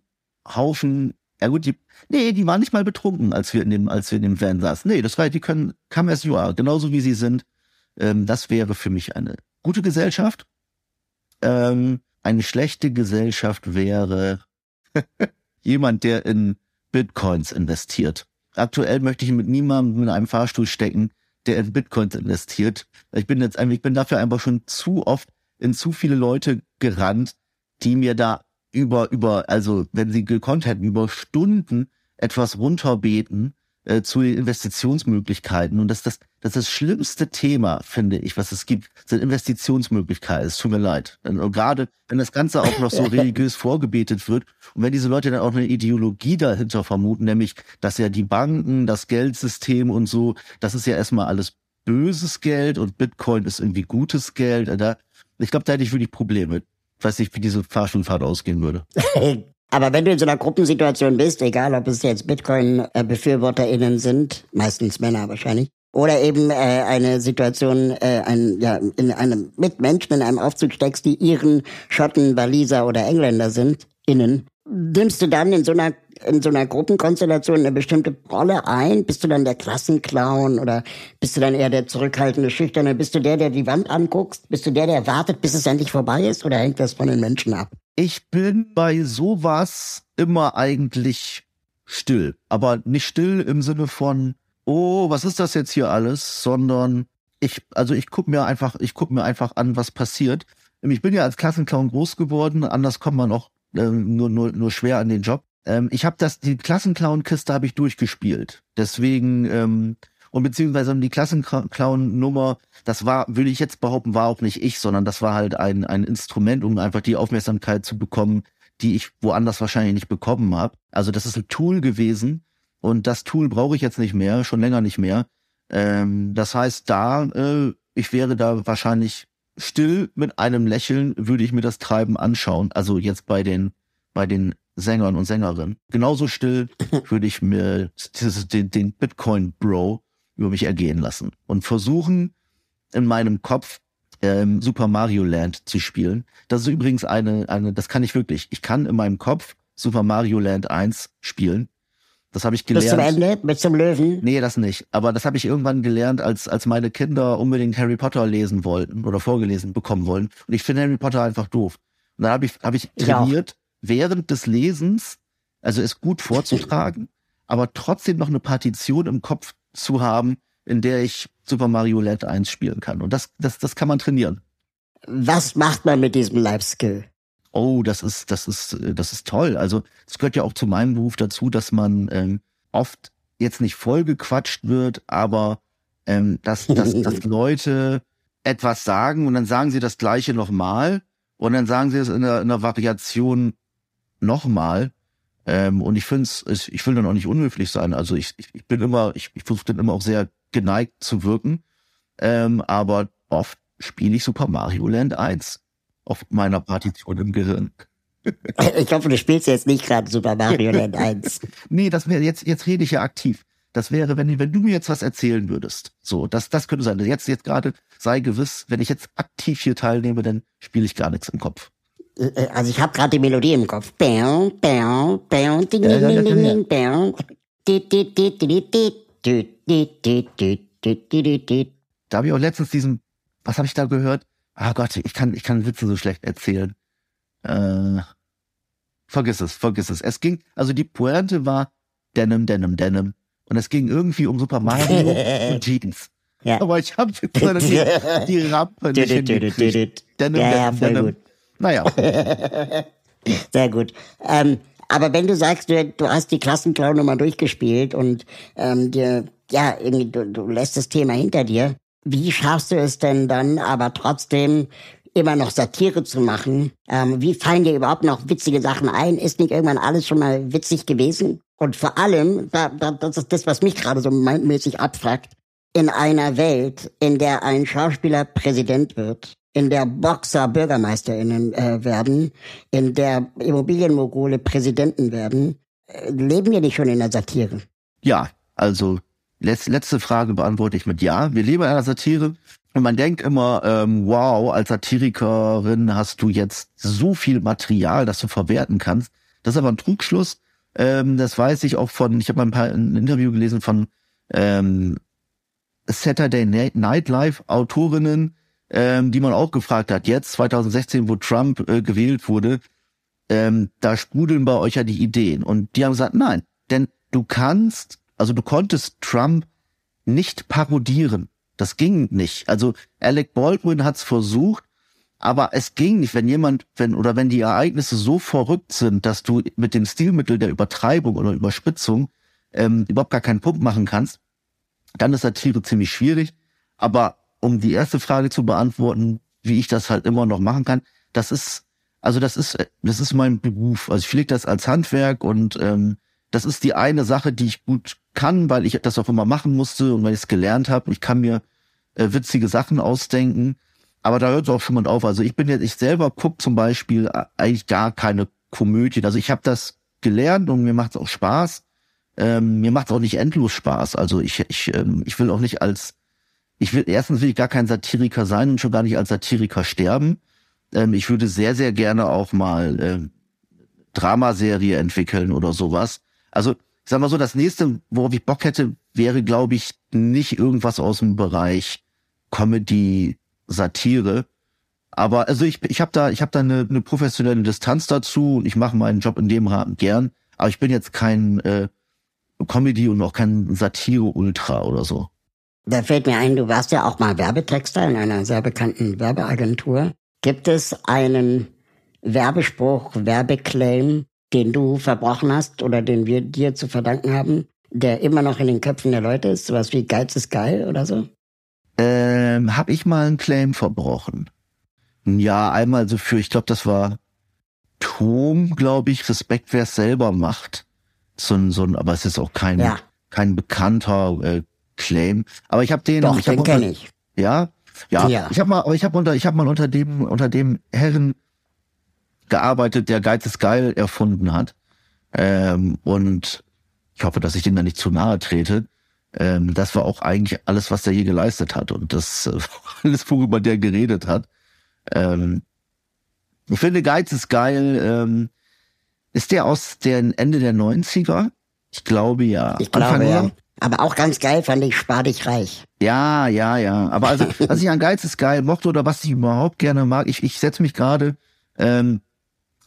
Haufen, ja gut, die, nee, die waren nicht mal betrunken, als wir in dem, als wir in dem Van saßen. Nee, das war, die können, come as you are, genauso wie sie sind. Ähm, das wäre für mich eine gute Gesellschaft. Ähm, eine schlechte Gesellschaft wäre <laughs> jemand, der in Bitcoins investiert. Aktuell möchte ich mit niemandem in einem Fahrstuhl stecken, der in Bitcoins investiert. Ich bin jetzt ich bin dafür einfach schon zu oft in zu viele Leute gerannt, die mir da über, über, also wenn sie gekonnt hätten, über Stunden etwas runterbeten äh, zu Investitionsmöglichkeiten. Und das, das, das ist das schlimmste Thema, finde ich, was es gibt, sind Investitionsmöglichkeiten. Es tut mir leid. Und gerade wenn das Ganze auch noch so <laughs> religiös vorgebetet wird und wenn diese Leute dann auch eine Ideologie dahinter vermuten, nämlich, dass ja die Banken, das Geldsystem und so, das ist ja erstmal alles böses Geld und Bitcoin ist irgendwie gutes Geld. Da, ich glaube, da hätte ich wirklich Probleme. Ich weiß nicht, wie diese Fahrschulfahrt ausgehen würde. <laughs> Aber wenn du in so einer Gruppensituation bist, egal ob es jetzt Bitcoin-BefürworterInnen sind, meistens Männer wahrscheinlich, oder eben äh, eine Situation, äh, ein, ja, in einem mit Menschen in einem Aufzug steckst, die Iren, Schotten, Waliser oder Engländer sind, innen, nimmst du dann in so einer in so einer Gruppenkonstellation eine bestimmte Rolle ein? Bist du dann der Klassenclown oder bist du dann eher der zurückhaltende, schüchterne? Bist du der, der die Wand anguckst? Bist du der, der wartet, bis es endlich vorbei ist? Oder hängt das von den Menschen ab? Ich bin bei sowas immer eigentlich still. Aber nicht still im Sinne von, oh, was ist das jetzt hier alles? Sondern ich, also ich guck mir einfach, ich guck mir einfach an, was passiert. Ich bin ja als Klassenclown groß geworden, anders kommt man auch äh, nur, nur, nur schwer an den Job. Ähm, ich habe das, die Klassenclown-Kiste habe ich durchgespielt. Deswegen, ähm, und beziehungsweise die Klassenclown-Nummer, das war, würde ich jetzt behaupten, war auch nicht ich, sondern das war halt ein, ein Instrument, um einfach die Aufmerksamkeit zu bekommen, die ich woanders wahrscheinlich nicht bekommen habe. Also das ist ein Tool gewesen und das Tool brauche ich jetzt nicht mehr, schon länger nicht mehr. Ähm, das heißt, da, äh, ich wäre da wahrscheinlich still mit einem Lächeln, würde ich mir das Treiben anschauen. Also jetzt bei den, bei den Sängern und Sängerinnen. Genauso still <coughs> würde ich mir den, den Bitcoin Bro über mich ergehen lassen und versuchen in meinem Kopf ähm, Super Mario Land zu spielen. Das ist übrigens eine, eine, das kann ich wirklich. Ich kann in meinem Kopf Super Mario Land 1 spielen. Das habe ich gelernt. Bis zum Ende? Bis zum Löwen? Nee, das nicht. Aber das habe ich irgendwann gelernt, als, als meine Kinder unbedingt Harry Potter lesen wollten oder vorgelesen bekommen wollen. Und ich finde Harry Potter einfach doof. Und dann habe ich, hab ich trainiert, während des Lesens, also es gut vorzutragen, aber trotzdem noch eine Partition im Kopf zu haben, in der ich Super Mario Land 1 spielen kann. Und das, das, das kann man trainieren. Was macht man mit diesem Life-Skill? Oh, das ist, das ist, das ist toll. Also es gehört ja auch zu meinem Beruf dazu, dass man ähm, oft jetzt nicht vollgequatscht wird, aber ähm, dass, dass, <laughs> dass Leute etwas sagen und dann sagen sie das Gleiche nochmal und dann sagen sie es in einer, in einer Variation nochmal. Ähm, und ich finde es, ich will dann auch nicht unhöflich sein. Also ich, ich, bin immer, ich, ich versuche dann immer auch sehr geneigt zu wirken. Ähm, aber oft spiele ich Super Mario Land 1 auf meiner Partition im Gehirn. <laughs> Ich hoffe, du spielst jetzt nicht gerade Super Mario Land 1. <laughs> nee, das wäre jetzt, jetzt rede ich ja aktiv. Das wäre, wenn, wenn du mir jetzt was erzählen würdest. So, das, das könnte sein. Jetzt, jetzt gerade sei gewiss, wenn ich jetzt aktiv hier teilnehme, dann spiele ich gar nichts im Kopf. Äh, also ich habe gerade die Melodie im Kopf. Da habe ich auch letztens diesen, was habe ich da gehört? Ah Gott, ich kann, ich kann Witze so schlecht erzählen. Äh, vergiss es, vergiss es. Es ging, also die Pointe war Denim, Denim, Denim. Und es ging irgendwie um Super Mario <laughs> und Jeans. Ja. Aber ich habe jetzt die, die Rampe <laughs> nicht hingekriegt. Denim, Ja, Denim, Denim. Naja, <laughs> Sehr gut. Ähm, aber wenn du sagst, du, du hast die Klassenclown-Nummer durchgespielt und ähm, dir, ja, irgendwie, du, du lässt das Thema hinter dir, wie schaffst du es denn dann aber trotzdem immer noch Satire zu machen? Ähm, wie fallen dir überhaupt noch witzige Sachen ein? Ist nicht irgendwann alles schon mal witzig gewesen? Und vor allem, da, da, das ist das, was mich gerade so mindmäßig abfragt, in einer Welt, in der ein Schauspieler Präsident wird, in der Boxer BürgermeisterInnen äh, werden, in der Immobilienmogule Präsidenten werden, äh, leben wir nicht schon in der Satire? ja, also letz, letzte Frage beantworte ich mit Ja. Wir leben in einer Satire. Und man denkt immer, ähm, wow, als Satirikerin hast du jetzt so viel Material, das du verwerten kannst. Das ist aber ein Trugschluss. Ähm, das weiß ich auch von, ich habe mal ein paar ein Interview gelesen von ähm, Saturday Night Live Autorinnen, ähm, die man auch gefragt hat, jetzt 2016, wo Trump äh, gewählt wurde, ähm, da sprudeln bei euch ja die Ideen. Und die haben gesagt, nein, denn du kannst, also du konntest Trump nicht parodieren. Das ging nicht. Also Alec Baldwin hat's versucht, aber es ging nicht, wenn jemand, wenn oder wenn die Ereignisse so verrückt sind, dass du mit dem Stilmittel der Übertreibung oder Überspitzung ähm, überhaupt gar keinen Punkt machen kannst, dann ist Satire ziemlich schwierig. Aber um die erste Frage zu beantworten, wie ich das halt immer noch machen kann, das ist, also das ist, das ist mein Beruf. Also ich pflege das als Handwerk und ähm, das ist die eine Sache, die ich gut kann, weil ich das auch immer machen musste und weil ich es gelernt habe. Ich kann mir äh, witzige Sachen ausdenken, aber da hört es auch schon mal auf. Also ich bin jetzt, ich selber guck zum Beispiel eigentlich gar keine Komödien. Also ich habe das gelernt und mir macht es auch Spaß. Ähm, mir macht es auch nicht endlos Spaß. Also ich, ich, ähm, ich will auch nicht als, ich will, erstens will ich gar kein Satiriker sein und schon gar nicht als Satiriker sterben. Ähm, ich würde sehr, sehr gerne auch mal ähm, Dramaserie entwickeln oder sowas. Also, ich sag mal so, das nächste, worauf ich Bock hätte, wäre, glaube ich, nicht irgendwas aus dem Bereich Comedy, Satire. Aber also ich, ich habe da, ich habe da eine, eine professionelle Distanz dazu und ich mache meinen Job in dem Rahmen gern. Aber ich bin jetzt kein äh, Comedy und auch kein Satire-Ultra oder so. Da fällt mir ein, du warst ja auch mal Werbetexter in einer sehr bekannten Werbeagentur. Gibt es einen Werbespruch, Werbeclaim, den du verbrochen hast oder den wir dir zu verdanken haben, der immer noch in den Köpfen der Leute ist? Sowas wie Geiz ist geil oder so? Ähm, hab ich mal einen Claim verbrochen? Ja, einmal so für, ich glaube, das war Tom, glaube ich, Respekt, wer es selber macht. So ein, so ein, aber es ist auch kein, Ja. kein bekannter äh, Claim. Aber ich habe den, Doch, ich den kenne ich. Ja, ja. Ja. Ich habe mal, aber ich habe unter, ich habe mal unter dem, unter dem Herren gearbeitet, der Geiz ist geil erfunden hat. Ähm, und ich hoffe, dass ich dem da nicht zu nahe trete. Ähm, das war auch eigentlich alles, was der je geleistet hat und das äh, <laughs> alles, worüber der geredet hat. Ähm, ich finde, Geiz ist geil. Ähm, ist der aus den Ende der 90er? Ich glaube ja. Ich glaube, Anfang ja. Aber auch ganz geil fand ich Spar dich reich. ja, ja, ja. Aber also, <laughs> was ich an Geiz ist geil mochte oder was ich überhaupt gerne mag, ich, ich setze mich gerade ähm,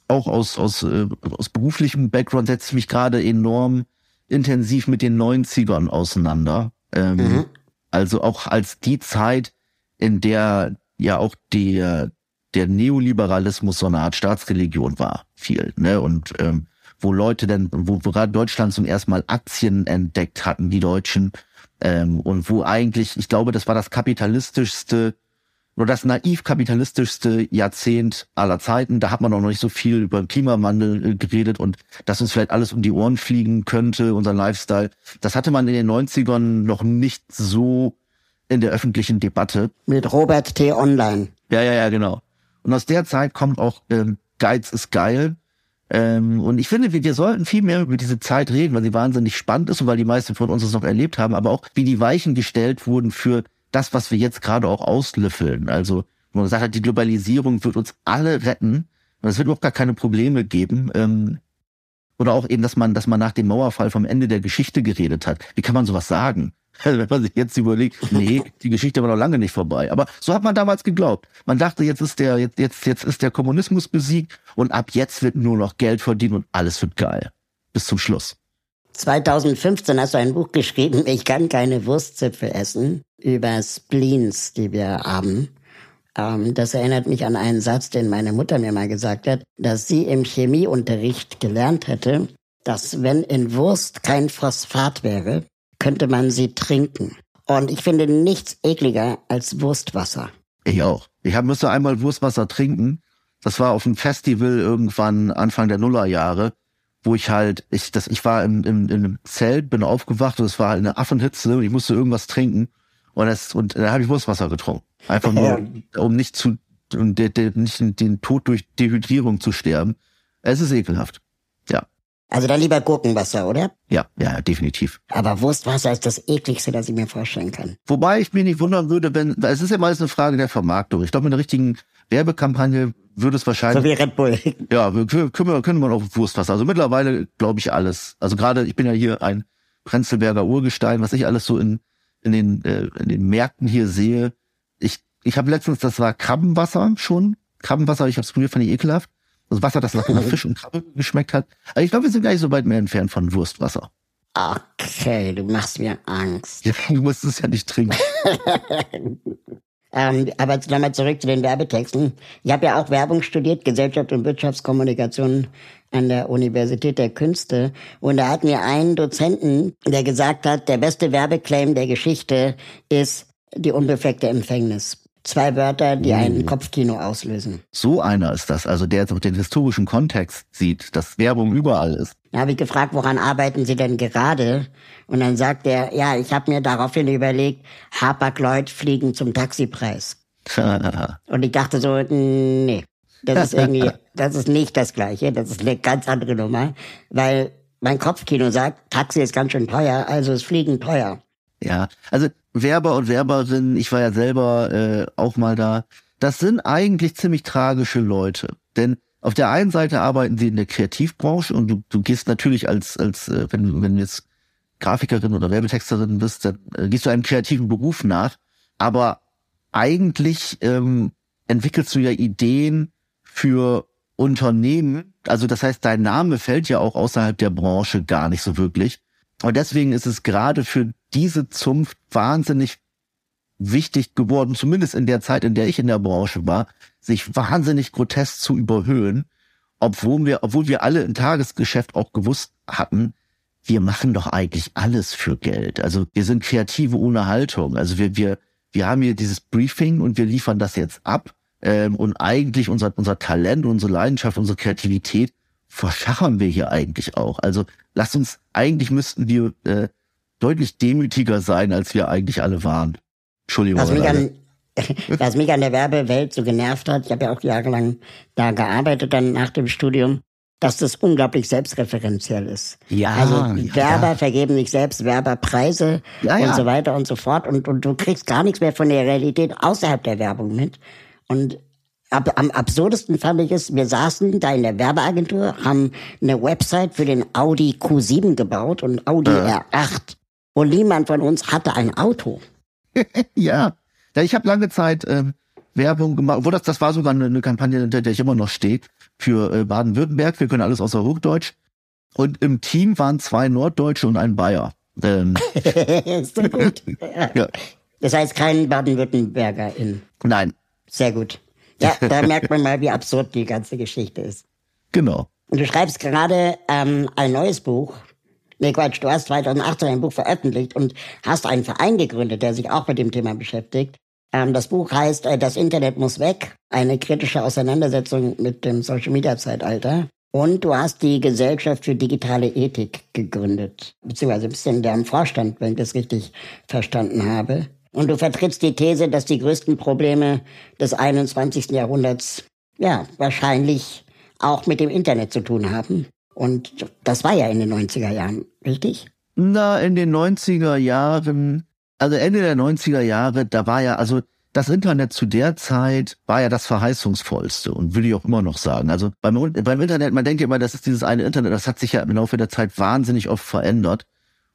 auch aus, aus, äh, aus beruflichem Background setze ich mich gerade enorm intensiv mit den 90ern auseinander. Ähm, Mhm. Also auch als die Zeit, in der ja auch der, der Neoliberalismus so eine Art Staatsreligion war, viel, ne? Und ähm, wo Leute dann, wo, wo gerade Deutschland zum ersten Mal Aktien entdeckt hatten, die Deutschen, ähm, und wo eigentlich, ich glaube, das war das kapitalistischste oder das naiv kapitalistischste Jahrzehnt aller Zeiten. Da hat man auch noch nicht so viel über den Klimawandel äh, geredet und dass uns vielleicht alles um die Ohren fliegen könnte, unser Lifestyle. Das hatte man in den 90ern noch nicht so in der öffentlichen Debatte. Mit Robert T. Online. Ja, ja, ja, genau. Und aus der Zeit kommt auch ähm, Geiz ist geil. Ähm, und ich finde, wir, wir sollten viel mehr über diese Zeit reden, weil sie wahnsinnig spannend ist und weil die meisten von uns es noch erlebt haben, aber auch wie die Weichen gestellt wurden für das, was wir jetzt gerade auch auslöffeln. Also, wo man gesagt hat, die Globalisierung wird uns alle retten und es wird überhaupt gar keine Probleme geben. Ähm, oder auch eben, dass man, dass man nach dem Mauerfall vom Ende der Geschichte geredet hat. Wie kann man sowas sagen? <laughs> Wenn man sich jetzt überlegt, nee, die Geschichte war noch lange nicht vorbei. Aber so hat man damals geglaubt. Man dachte, jetzt ist der, jetzt, jetzt, jetzt ist der Kommunismus besiegt und ab jetzt wird nur noch Geld verdient und alles wird geil. Bis zum Schluss. 2015 hast du ein Buch geschrieben, ich kann keine Wurstzipfel essen, über Spleens, die wir haben. Ähm, das erinnert mich an einen Satz, den meine Mutter mir mal gesagt hat, dass sie im Chemieunterricht gelernt hätte, dass wenn in Wurst kein Phosphat wäre, könnte man sie trinken. Und ich finde nichts ekliger als Wurstwasser. Ich auch. Ich hab, musste einmal Wurstwasser trinken. Das war auf einem Festival irgendwann Anfang der Nullerjahre, wo ich halt, ich, das, ich war im, im, in einem Zelt, bin aufgewacht und es war halt eine Affenhitze und ich musste irgendwas trinken. Und, das, und da habe ich Wurstwasser getrunken. Einfach nur, ja. um nicht zu, um de, de, nicht den Tod durch Dehydrierung zu sterben. Es ist ekelhaft. Also dann lieber Gurkenwasser, oder? Ja, ja, definitiv. Aber Wurstwasser ist das ekligste, das ich mir vorstellen kann. Wobei ich mich nicht wundern würde, wenn, es ist ja meist eine Frage der Vermarktung. Ich glaube, mit einer richtigen Werbekampagne würde es wahrscheinlich. So wie Red Bull. <laughs> Ja, wir können wir, wir auf Wurstwasser. Also mittlerweile glaube ich alles. Also gerade, ich bin ja hier ein Prenzlberger Urgestein, was ich alles so in, in den, äh, in den Märkten hier sehe. Ich, ich habe letztens, das war Krabbenwasser schon. Krabbenwasser, ich habe es früher fand ich ekelhaft. Das Wasser, das nach <laughs> Fisch und Krabbe geschmeckt hat. Aber ich glaube, wir sind gar nicht so weit mehr entfernt von Wurstwasser. Okay, du machst mir Angst. Ja, du musst es ja nicht trinken. <laughs> ähm, aber nochmal zurück zu den Werbetexten. Ich habe ja auch Werbung studiert, Gesellschaft und Wirtschaftskommunikation an der Universität der Künste. Und da hatten wir einen Dozenten, der gesagt hat, der beste Werbeclaim der Geschichte ist die unbefleckte Empfängnis. Zwei Wörter, die ein oh. Kopfkino auslösen. So einer ist das, also der jetzt auch den historischen Kontext sieht, dass Werbung überall ist. Da habe ich gefragt, woran arbeiten Sie denn gerade? Und dann sagt er, ja, ich habe mir daraufhin überlegt, Hapag-Lloyd fliegen zum Taxipreis. <laughs> Und ich dachte so, nee, das ist irgendwie, <laughs> das ist nicht das Gleiche, das ist eine ganz andere Nummer, weil mein Kopfkino sagt, Taxi ist ganz schön teuer, also ist Fliegen teuer. Ja, also Werber und Werberinnen, ich war ja selber äh, auch mal da, das sind eigentlich ziemlich tragische Leute. Denn auf der einen Seite arbeiten sie in der Kreativbranche und du, du gehst natürlich als, als äh, wenn, wenn du jetzt Grafikerin oder Werbetexterin bist, dann äh, gehst du einem kreativen Beruf nach. Aber eigentlich ähm, entwickelst du ja Ideen für Unternehmen. Also das heißt, dein Name fällt ja auch außerhalb der Branche gar nicht so wirklich. Und deswegen ist es gerade für diese Zunft wahnsinnig wichtig geworden, zumindest in der Zeit, in der ich in der Branche war, sich wahnsinnig grotesk zu überhöhen, obwohl wir, obwohl wir alle im Tagesgeschäft auch gewusst hatten, wir machen doch eigentlich alles für Geld. Also wir sind Kreative ohne Haltung. Also wir, wir, wir haben hier dieses Briefing und wir liefern das jetzt ab. Ähm, und eigentlich unser, unser Talent, unsere Leidenschaft, unsere Kreativität verschachern wir hier eigentlich auch. Also lasst uns, eigentlich müssten wir äh, deutlich demütiger sein, als wir eigentlich alle waren. Entschuldigung. Was mich, an, <laughs> was mich an der Werbewelt so genervt hat, ich habe ja auch jahrelang da gearbeitet, dann nach dem Studium, dass das unglaublich selbstreferenziell ist. Ja. Also Werber ja. vergeben sich selbst Werberpreise ja. und so weiter und so fort und, und du kriegst gar nichts mehr von der Realität außerhalb der Werbung mit. Und ab, am absurdesten fand ich es, wir saßen da in der Werbeagentur, haben eine Website für den Audi Q7 gebaut und Audi äh. R8 und niemand von uns hatte ein Auto. <laughs> ja. ja, ich habe lange Zeit ähm, Werbung gemacht, wo das, das war sogar eine, eine Kampagne, hinter der ich immer noch stehe, für äh, Baden-Württemberg. Wir können alles außer Hochdeutsch. Und im Team waren zwei Norddeutsche und ein Bayer. Ähm, <laughs> ist doch gut. <laughs> ja. Das heißt kein Baden-Württemberger in. Nein. Sehr gut. Ja, da merkt man mal, wie absurd die ganze Geschichte ist. Genau. Und du schreibst gerade ähm, ein neues Buch Nee, Quatsch, du hast 2018 ein Buch veröffentlicht und hast einen Verein gegründet, der sich auch mit dem Thema beschäftigt. Ähm, das Buch heißt äh, Das Internet muss weg, eine kritische Auseinandersetzung mit dem Social-Media-Zeitalter. Und du hast die Gesellschaft für digitale Ethik gegründet, beziehungsweise bist in deren Vorstand, wenn ich das richtig verstanden habe. Und du vertrittst die These, dass die größten Probleme des 21. Jahrhunderts, ja, wahrscheinlich auch mit dem Internet zu tun haben. Und das war ja in den 90er Jahren, richtig? Na, in den 90er Jahren, also Ende der 90er Jahre, da war ja, also das Internet zu der Zeit war ja das verheißungsvollste und würde ich auch immer noch sagen. Also beim, beim Internet, man denkt ja immer, das ist dieses eine Internet, das hat sich ja im Laufe der Zeit wahnsinnig oft verändert.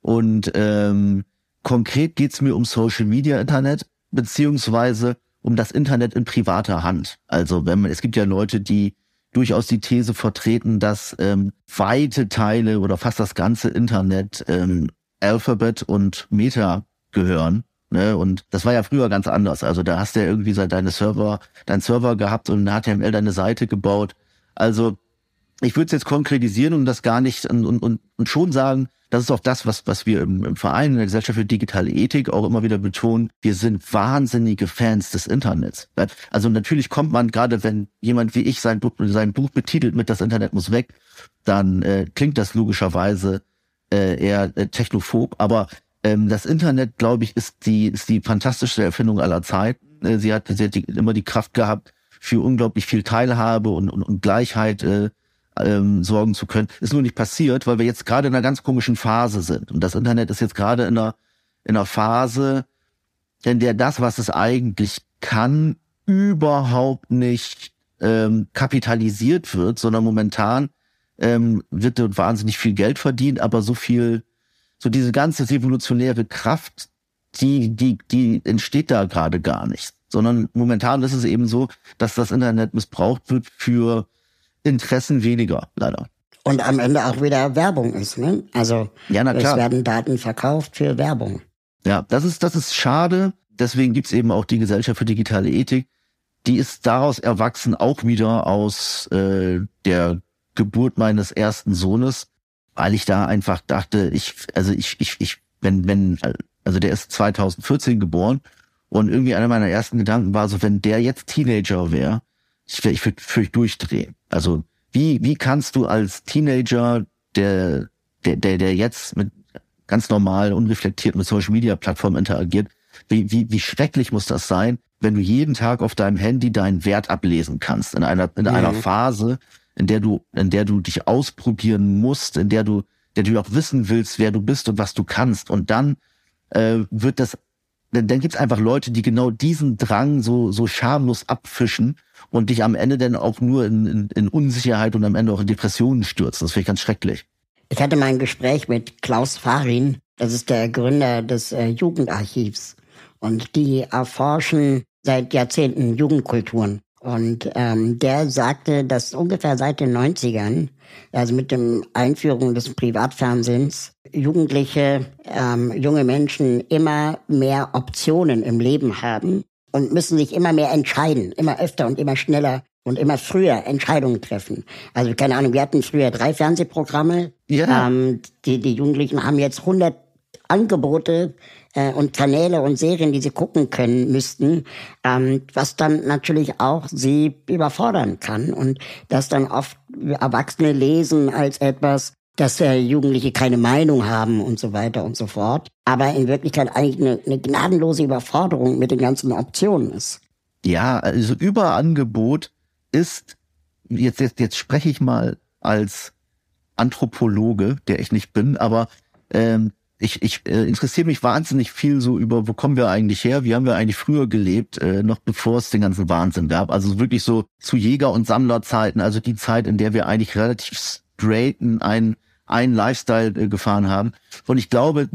Und ähm, konkret geht's mir um Social Media Internet, beziehungsweise um das Internet in privater Hand. Also wenn man, es gibt ja Leute, die durchaus die These vertreten, dass ähm, weite Teile oder fast das ganze Internet ähm, Alphabet und Meta gehören. Ne? Und das war ja früher ganz anders. Also da hast du ja irgendwie deine Server, dein Server gehabt und in HTML deine Seite gebaut. Also ich würde es jetzt konkretisieren und das gar nicht und, und, und schon sagen, das ist auch das, was, was wir im, im Verein in der Gesellschaft für digitale Ethik auch immer wieder betonen. Wir sind wahnsinnige Fans des Internets. Also natürlich kommt man, gerade wenn jemand wie ich sein Buch, sein Buch betitelt mit Das Internet muss weg, dann äh, klingt das logischerweise äh, eher äh, technophob. Aber ähm, das Internet, glaube ich, ist die, ist die fantastischste Erfindung aller Zeiten. Äh, sie hat, sie hat die, immer die Kraft gehabt, für unglaublich viel Teilhabe und, und, und Gleichheit äh, ähm, sorgen zu können. Ist nur nicht passiert, weil wir jetzt gerade in einer ganz komischen Phase sind. Und das Internet ist jetzt gerade in einer, in einer Phase, in der das, was es eigentlich kann, überhaupt nicht ähm, kapitalisiert wird, sondern momentan ähm, wird dort wahnsinnig viel Geld verdient, aber so viel, so diese ganze evolutionäre Kraft, die, die, die entsteht da gerade gar nicht. Sondern momentan ist es eben so, dass das Internet missbraucht wird für Interessen weniger, leider. Und am Ende auch wieder Werbung ist, ne? Also ja, na klar. es werden Daten verkauft für Werbung. Ja, das ist, das ist schade. Deswegen gibt's eben auch die Gesellschaft für digitale Ethik. Die ist daraus erwachsen, auch wieder aus äh, der Geburt meines ersten Sohnes, weil ich da einfach dachte, ich, also ich, ich, ich, wenn, wenn, also der ist 2014 geboren und irgendwie einer meiner ersten Gedanken war so, wenn der jetzt Teenager wäre, ich, ich würde völlig durchdrehen. Also wie, wie kannst du als Teenager, der, der, der, der jetzt mit ganz normal, unreflektiert mit Social Media Plattformen interagiert, wie, wie, wie schrecklich muss das sein, wenn du jeden Tag auf deinem Handy deinen Wert ablesen kannst, in einer, in mhm. einer Phase, in der du, in der du dich ausprobieren musst, in der du, der du auch wissen willst, wer du bist und was du kannst. Und dann äh, wird das, dann, dann gibt es einfach Leute, die genau diesen Drang so, so schamlos abfischen und dich am Ende dann auch nur in, in, in Unsicherheit und am Ende auch in Depressionen stürzen. Das finde ich ganz schrecklich. Ich hatte mal ein Gespräch mit Klaus Farin, das ist der Gründer des äh, Jugendarchivs. Und die erforschen seit Jahrzehnten Jugendkulturen. Und ähm, der sagte, dass ungefähr seit den 90ern, also mit dem Einführung des Privatfernsehens, Jugendliche, ähm, junge Menschen immer mehr Optionen im Leben haben und müssen sich immer mehr entscheiden, immer öfter und immer schneller und immer früher Entscheidungen treffen. Also keine Ahnung, wir hatten früher drei Fernsehprogramme. Ja. Ähm, die, die Jugendlichen haben jetzt 100 Angebote äh, und Kanäle und Serien, die sie gucken können müssten, ähm, was dann natürlich auch sie überfordern kann und das dann oft Erwachsene lesen als etwas, dass äh, Jugendliche keine Meinung haben und so weiter und so fort. Aber in Wirklichkeit eigentlich eine, eine gnadenlose Überforderung mit den ganzen Optionen ist. Ja, also Überangebot ist, jetzt, jetzt, jetzt spreche ich mal als Anthropologe, der ich nicht bin, aber ähm, ich, ich äh, interessiere mich wahnsinnig viel so über, wo kommen wir eigentlich her, wie haben wir eigentlich früher gelebt, äh, noch bevor es den ganzen Wahnsinn gab. Also wirklich so zu Jäger- und Sammlerzeiten, also die Zeit, in der wir eigentlich relativ straighten ein einen Lifestyle äh, gefahren haben. Und ich glaube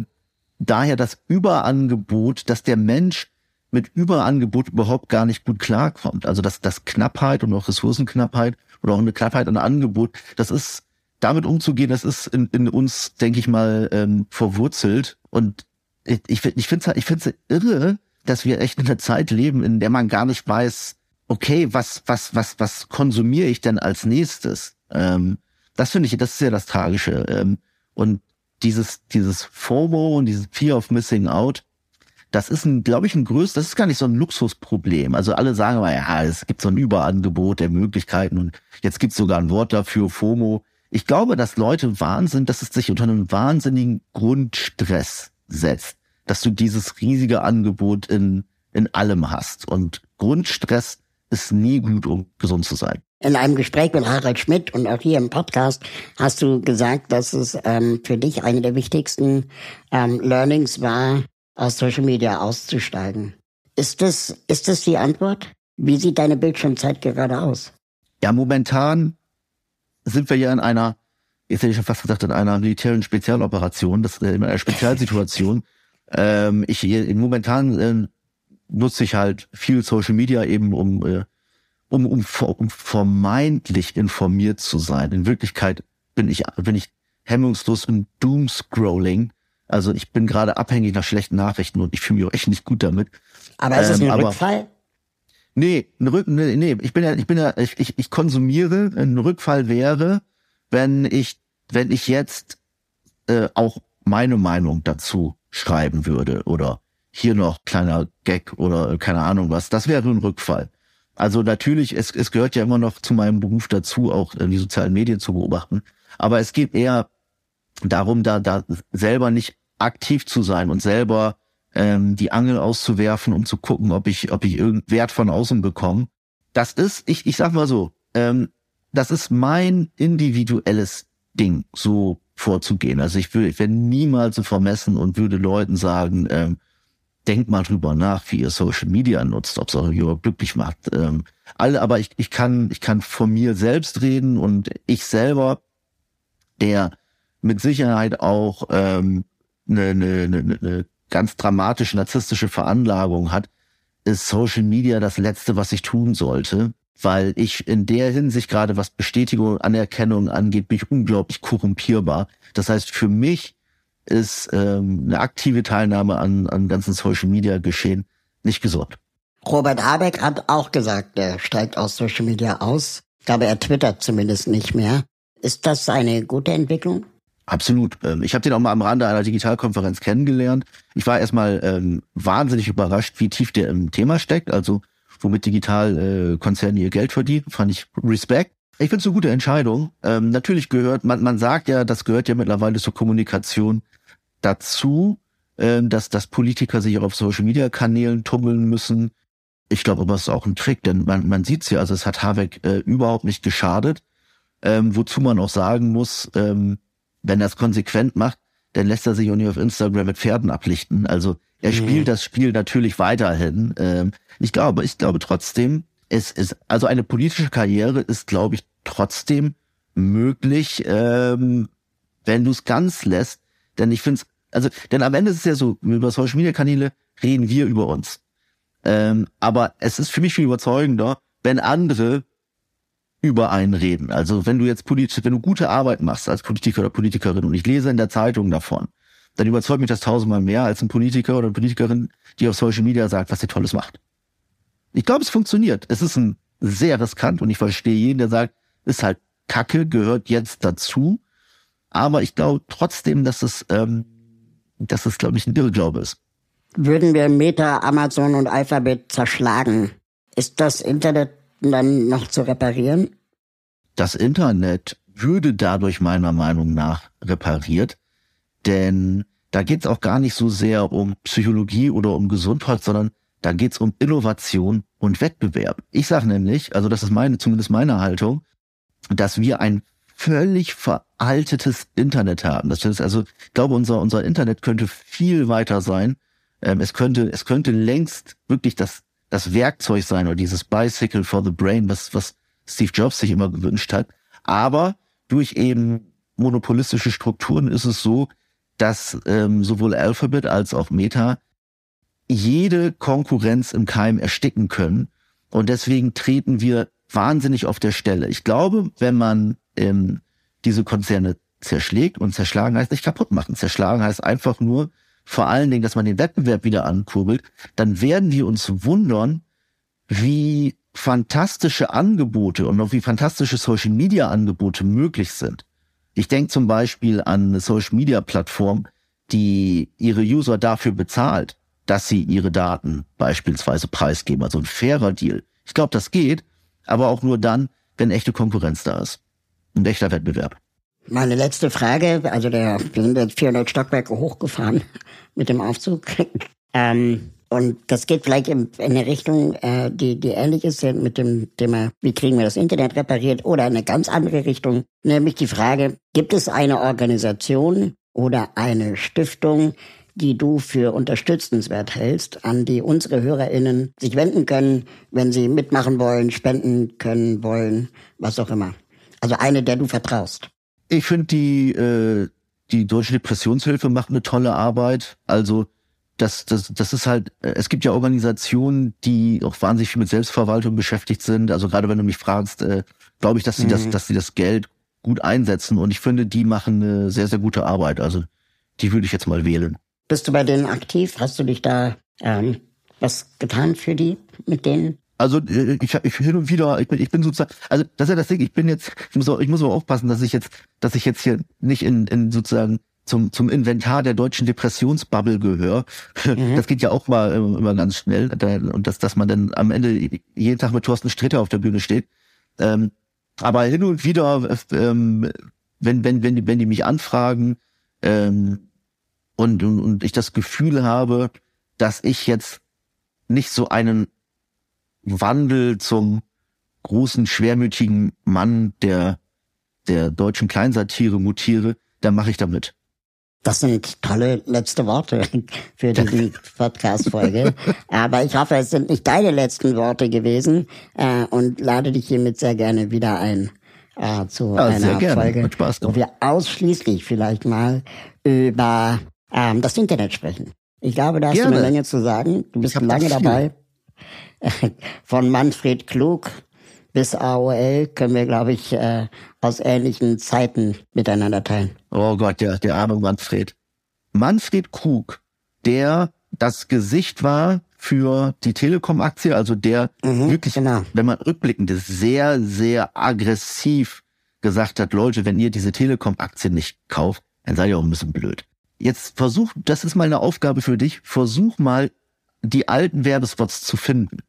daher das Überangebot, dass der Mensch mit Überangebot überhaupt gar nicht gut klarkommt. Also dass das Knappheit und auch Ressourcenknappheit oder auch eine Knappheit an Angebot, das ist damit umzugehen, das ist in, in uns, denke ich mal, ähm, verwurzelt. Und ich, ich, ich finde es ich find's irre, dass wir echt in einer Zeit leben, in der man gar nicht weiß, okay, was, was, was, was konsumiere ich denn als nächstes? Ähm, das finde ich, das ist ja das Tragische. Ähm, und dieses, dieses FOMO und dieses Fear of Missing Out, das ist ein, glaube ich, ein größtes, das ist gar nicht so ein Luxusproblem. Also alle sagen mal, ja, es gibt so ein Überangebot der Möglichkeiten und jetzt gibt es sogar ein Wort dafür, FOMO. Ich glaube, dass Leute Wahnsinn, dass es sich unter einem wahnsinnigen Grundstress setzt, dass du dieses riesige Angebot in, in allem hast. Und Grundstress ist nie gut, um gesund zu sein. In einem Gespräch mit Harald Schmidt und auch hier im Podcast hast du gesagt, dass es ähm, für dich eine der wichtigsten ähm, Learnings war, aus Social Media auszusteigen. Ist das, ist das die Antwort? Wie sieht deine Bildschirmzeit gerade aus? Ja, momentan sind wir ja in einer, jetzt hätte ich schon fast gesagt, in einer militären Spezialoperation, das in einer Spezialsituation. <laughs> ähm, ich momentan äh, nutze ich halt viel Social Media eben, um äh, um, um, um vermeintlich informiert zu sein. In Wirklichkeit bin ich, bin ich hemmungslos im Doomscrolling. Also ich bin gerade abhängig nach schlechten Nachrichten und ich fühle mich auch echt nicht gut damit. Aber ist es ein ähm, Rückfall? Nee, ein Rück, nee, nee, ich bin ja, ich bin ja, ich, ich, ich konsumiere. Ein Rückfall wäre, wenn ich, wenn ich jetzt äh, auch meine Meinung dazu schreiben würde oder hier noch kleiner Gag oder keine Ahnung was. Das wäre ein Rückfall. Also natürlich, es, es gehört ja immer noch zu meinem Beruf dazu, auch die sozialen Medien zu beobachten. Aber es geht eher darum, da, da selber nicht aktiv zu sein und selber ähm, die Angel auszuwerfen, um zu gucken, ob ich, ob ich irgendeinen Wert von außen bekomme. Das ist, ich, ich sag mal so, ähm, das ist mein individuelles Ding, so vorzugehen. Also ich würde, ich wäre niemals so vermessen und würde Leuten sagen, ähm, denkt mal drüber nach, wie ihr Social Media nutzt, ob es euch glücklich macht. Ähm, alle, aber ich, ich kann, ich kann von mir selbst reden und ich selber, der mit Sicherheit auch ähm, eine, eine, eine, eine ganz dramatische narzisstische Veranlagung hat, ist Social Media das Letzte, was ich tun sollte, weil ich in der Hinsicht gerade was Bestätigung, Anerkennung angeht, bin ich unglaublich korrumpierbar. Das heißt, für mich ist ähm, eine aktive Teilnahme an, an ganzen Social Media Geschehen nicht gesund. Robert Habeck hat auch gesagt, er steigt aus Social Media aus. Ich glaube, er twittert zumindest nicht mehr. Ist das eine gute Entwicklung? Absolut. Ähm, ich habe den auch mal am Rande einer Digitalkonferenz kennengelernt. Ich war erstmal ähm, wahnsinnig überrascht, wie tief der im Thema steckt, also womit Digitalkonzerne äh, ihr Geld verdienen. Fand ich Respekt. Ich finde es eine gute Entscheidung. Ähm, natürlich gehört, man, man sagt ja, das gehört ja mittlerweile zur Kommunikation dazu, äh, dass, dass Politiker sich auch auf Social-Media-Kanälen tummeln müssen. Ich glaube aber, es ist auch ein Trick, denn man, man sieht ja, also es hat Habeck äh, überhaupt nicht geschadet. Ähm, wozu man auch sagen muss, ähm, wenn er es konsequent macht, dann lässt er sich auch nicht auf Instagram mit Pferden ablichten. Also er mhm. spielt das Spiel natürlich weiterhin. Ähm, ich glaube, ich glaube trotzdem, es ist, also eine politische Karriere ist, glaube ich, trotzdem möglich, ähm, wenn du es ganz lässt. Denn ich finde es, also, denn am Ende ist es ja so, über Social Media Kanäle reden wir über uns. Ähm, aber es ist für mich viel überzeugender, wenn andere über einen reden. Also wenn du jetzt politisch, wenn du gute Arbeit machst als Politiker oder Politikerin und ich lese in der Zeitung davon, dann überzeugt mich das tausendmal mehr als ein Politiker oder eine Politikerin, die auf Social Media sagt, was sie Tolles macht. Ich glaube, es funktioniert. Es ist ein sehr riskant und ich verstehe jeden, der sagt, ist halt Kacke, gehört jetzt dazu. Aber ich glaube trotzdem, dass es, ähm, dass es, glaube ich, ein Irrglaube ist. Würden wir Meta, Amazon und Alphabet zerschlagen, ist das Internet dann noch zu reparieren? Das Internet würde dadurch meiner Meinung nach repariert, denn da geht es auch gar nicht so sehr um Psychologie oder um Gesundheit, sondern da geht es um Innovation und Wettbewerb. Ich sage nämlich, also das ist meine, zumindest meine Haltung, dass wir ein völlig veraltetes Internet haben. Das ist also, ich glaube, unser, unser Internet könnte viel weiter sein. Ähm, es könnte, es könnte längst wirklich das, das Werkzeug sein oder dieses Bicycle for the Brain, was, was Steve Jobs sich immer gewünscht hat. Aber durch eben monopolistische Strukturen ist es so, dass ähm, sowohl Alphabet als auch Meta jede Konkurrenz im Keim ersticken können. Und deswegen treten wir wahnsinnig auf der Stelle. Ich glaube, wenn man ähm, diese Konzerne zerschlägt und zerschlagen heißt nicht kaputt machen. Zerschlagen heißt einfach nur vor allen Dingen, dass man den Wettbewerb wieder ankurbelt, dann werden wir uns wundern, wie fantastische Angebote und auch wie fantastische Social Media Angebote möglich sind. Ich denke zum Beispiel an eine Social Media Plattform, die ihre User dafür bezahlt, dass sie ihre Daten beispielsweise preisgeben. Also ein fairer Deal. Ich glaube, das geht, aber auch nur dann, wenn echte Konkurrenz da ist. Ein echter Wettbewerb. Meine letzte Frage, also der, wir sind jetzt 400 Stockwerke hochgefahren <laughs> mit dem Aufzug. <laughs> ähm, und das geht vielleicht in, in eine Richtung, äh, die, die ähnlich ist mit dem Thema, wie kriegen wir das Internet repariert, oder in eine ganz andere Richtung, nämlich die Frage, gibt es eine Organisation oder eine Stiftung, die du für unterstützenswert hältst, an die unsere HörerInnen sich wenden können, wenn sie mitmachen wollen, spenden können wollen, was auch immer. Also eine, der du vertraust. Ich finde die, äh, die Deutsche Depressionshilfe macht eine tolle Arbeit. Also das, das, das ist halt, äh, es gibt ja Organisationen, die auch wahnsinnig viel mit Selbstverwaltung beschäftigt sind. Also gerade wenn du mich fragst, äh, glaube ich, dass sie mhm. das, dass sie das Geld gut einsetzen und ich finde, die machen eine sehr, sehr gute Arbeit. Also die würde ich jetzt mal wählen. Bist du bei denen aktiv? Hast du dich da ähm, was getan für die mit denen? Also äh, ich, ich hin und wieder, ich bin, ich bin sozusagen, also das ist ja das Ding, ich bin jetzt, ich muss auch, ich muss auch aufpassen, dass ich jetzt, dass ich jetzt hier nicht in, in sozusagen zum, zum Inventar der deutschen Depressionsbubble gehöre. Mhm. Das geht ja auch mal immer ganz schnell. Und dass, dass man dann am Ende jeden Tag mit Thorsten Stritter auf der Bühne steht. Ähm, aber hin und wieder, ähm, wenn, wenn, wenn, die, wenn die mich anfragen ähm, und, und, und ich das Gefühl habe, dass ich jetzt nicht so einen Wandel zum großen, schwermütigen Mann der, der deutschen Kleinsatire mutiere, dann mache ich damit. Das sind tolle letzte Worte <laughs> für die Podcast-Folge. Aber ich hoffe, es sind nicht deine letzten Worte gewesen äh, und lade dich hiermit sehr gerne wieder ein äh, zu ja, einer Folge, wo wir ausschließlich vielleicht mal über ähm, das Internet sprechen. Ich glaube, da hast gerne. du eine Menge zu sagen. Du bist lange dabei. <laughs> Von Manfred Klug bis AOL können wir, glaube ich, äh, aus ähnlichen Zeiten miteinander teilen. Oh Gott, der, der arme Manfred. Manfred Krug, der das Gesicht war für die Telekom-Aktie, also der mhm, wirklich, genau. wenn man rückblickend ist, sehr, sehr aggressiv gesagt hat, Leute, wenn ihr diese Telekom-Aktie nicht kauft, dann seid ihr auch ein bisschen blöd. Jetzt versuch, das ist mal eine Aufgabe für dich, versuch mal die alten Werbespots zu finden.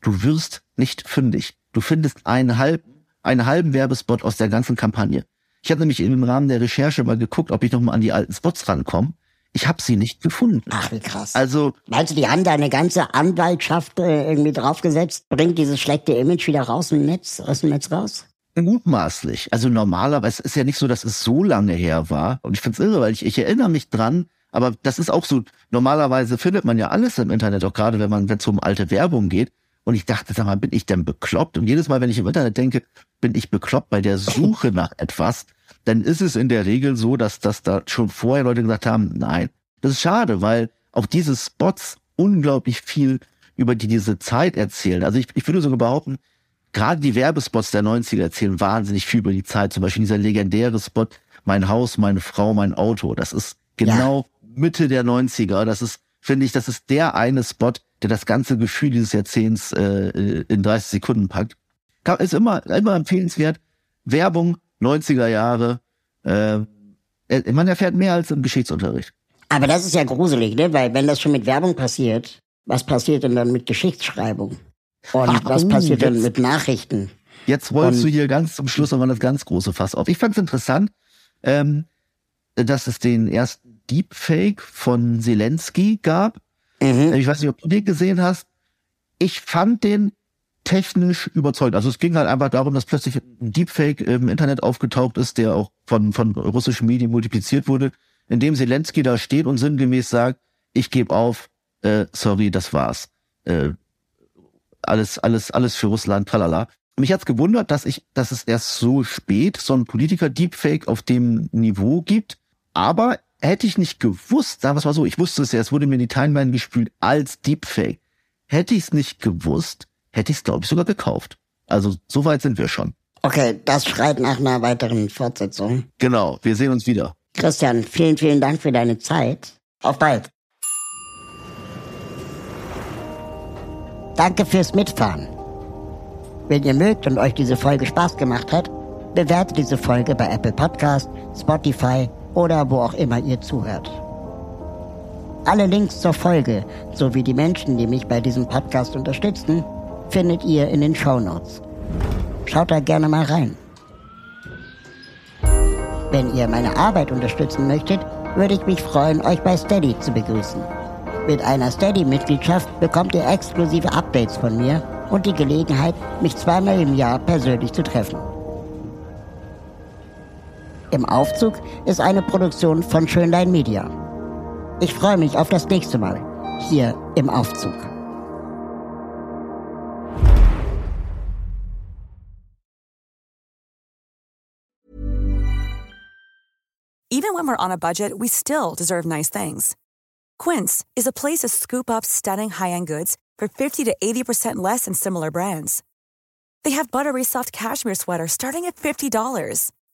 Du wirst nicht fündig. Du findest einen halben, einen halben Werbespot aus der ganzen Kampagne. Ich habe nämlich im Rahmen der Recherche mal geguckt, ob ich noch mal an die alten Spots rankomme. Ich habe sie nicht gefunden. Ach, wie krass. Also, meinst du, die haben da eine ganze Anwaltschaft äh, irgendwie draufgesetzt, bringt dieses schlechte Image wieder raus im Netz, aus dem Netz raus? Mutmaßlich. Also normalerweise ist ja nicht so, dass es so lange her war. Und ich find's irre, weil ich, ich erinnere mich dran, aber das ist auch so, normalerweise findet man ja alles im Internet, auch gerade wenn man, wenn es um alte Werbung geht. Und ich dachte, sag mal, bin ich denn bekloppt? Und jedes Mal, wenn ich im Internet denke, bin ich bekloppt bei der Suche nach etwas, dann ist es in der Regel so, dass, dass da schon vorher Leute gesagt haben, nein. Das ist schade, weil auch diese Spots unglaublich viel über die diese Zeit erzählen. Also ich, ich würde sogar behaupten, gerade die Werbespots der 90er erzählen wahnsinnig viel über die Zeit. Zum Beispiel dieser legendäre Spot, mein Haus, meine Frau, mein Auto. Das ist genau ja. Mitte der 90er. Das ist, finde ich, das ist der eine Spot, der das ganze Gefühl dieses Jahrzehnts äh, in 30 Sekunden packt. Ist immer, immer empfehlenswert. Werbung, 90er Jahre. Äh, man erfährt mehr als im Geschichtsunterricht. Aber das ist ja gruselig, ne? Weil wenn das schon mit Werbung passiert, was passiert denn dann mit Geschichtsschreibung? Und Ach, was passiert jetzt, denn mit Nachrichten? Jetzt rollst du hier ganz zum Schluss nochmal das ganz große Fass auf. Ich fand es interessant, ähm, dass es den ersten Deepfake von Zelensky gab. Mhm. Ich weiß nicht, ob du den gesehen hast. Ich fand den technisch überzeugt. Also es ging halt einfach darum, dass plötzlich ein Deepfake im Internet aufgetaucht ist, der auch von, von russischen Medien multipliziert wurde, in dem Zelensky da steht und sinngemäß sagt, ich gebe auf, äh, sorry, das war's. Äh, alles, alles, alles für Russland, tralala. Mich hat's gewundert, dass ich, dass es erst so spät so ein Politiker-Deepfake auf dem Niveau gibt. Aber hätte ich nicht gewusst, sagen wir es mal so, ich wusste es ja, es wurde mir in die Timeline gespült als Deepfake. Hätte ich es nicht gewusst, hätte ich es, glaube ich, sogar gekauft. Also so weit sind wir schon. Okay, das schreit nach einer weiteren Fortsetzung. Genau, wir sehen uns wieder. Christian, vielen, vielen Dank für deine Zeit. Auf bald. Danke fürs Mitfahren. Wenn ihr mögt und euch diese Folge Spaß gemacht hat, bewertet diese Folge bei Apple Podcast, Spotify oder wo auch immer ihr zuhört. Alle Links zur Folge sowie die Menschen, die mich bei diesem Podcast unterstützen, findet ihr in den Show Notes. Schaut da gerne mal rein. Wenn ihr meine Arbeit unterstützen möchtet, würde ich mich freuen, euch bei Steady zu begrüßen. Mit einer Steady-Mitgliedschaft bekommt ihr exklusive Updates von mir und die Gelegenheit, mich zweimal im Jahr persönlich zu treffen. Im Aufzug ist eine Produktion von Schönlein Media. Ich freue mich auf das nächste Mal hier im Aufzug. Even when we're on a budget, we still deserve nice things. Quince is a place to scoop up stunning high-end goods for 50 to 80% less than similar brands. They have buttery soft cashmere sweaters starting at $50,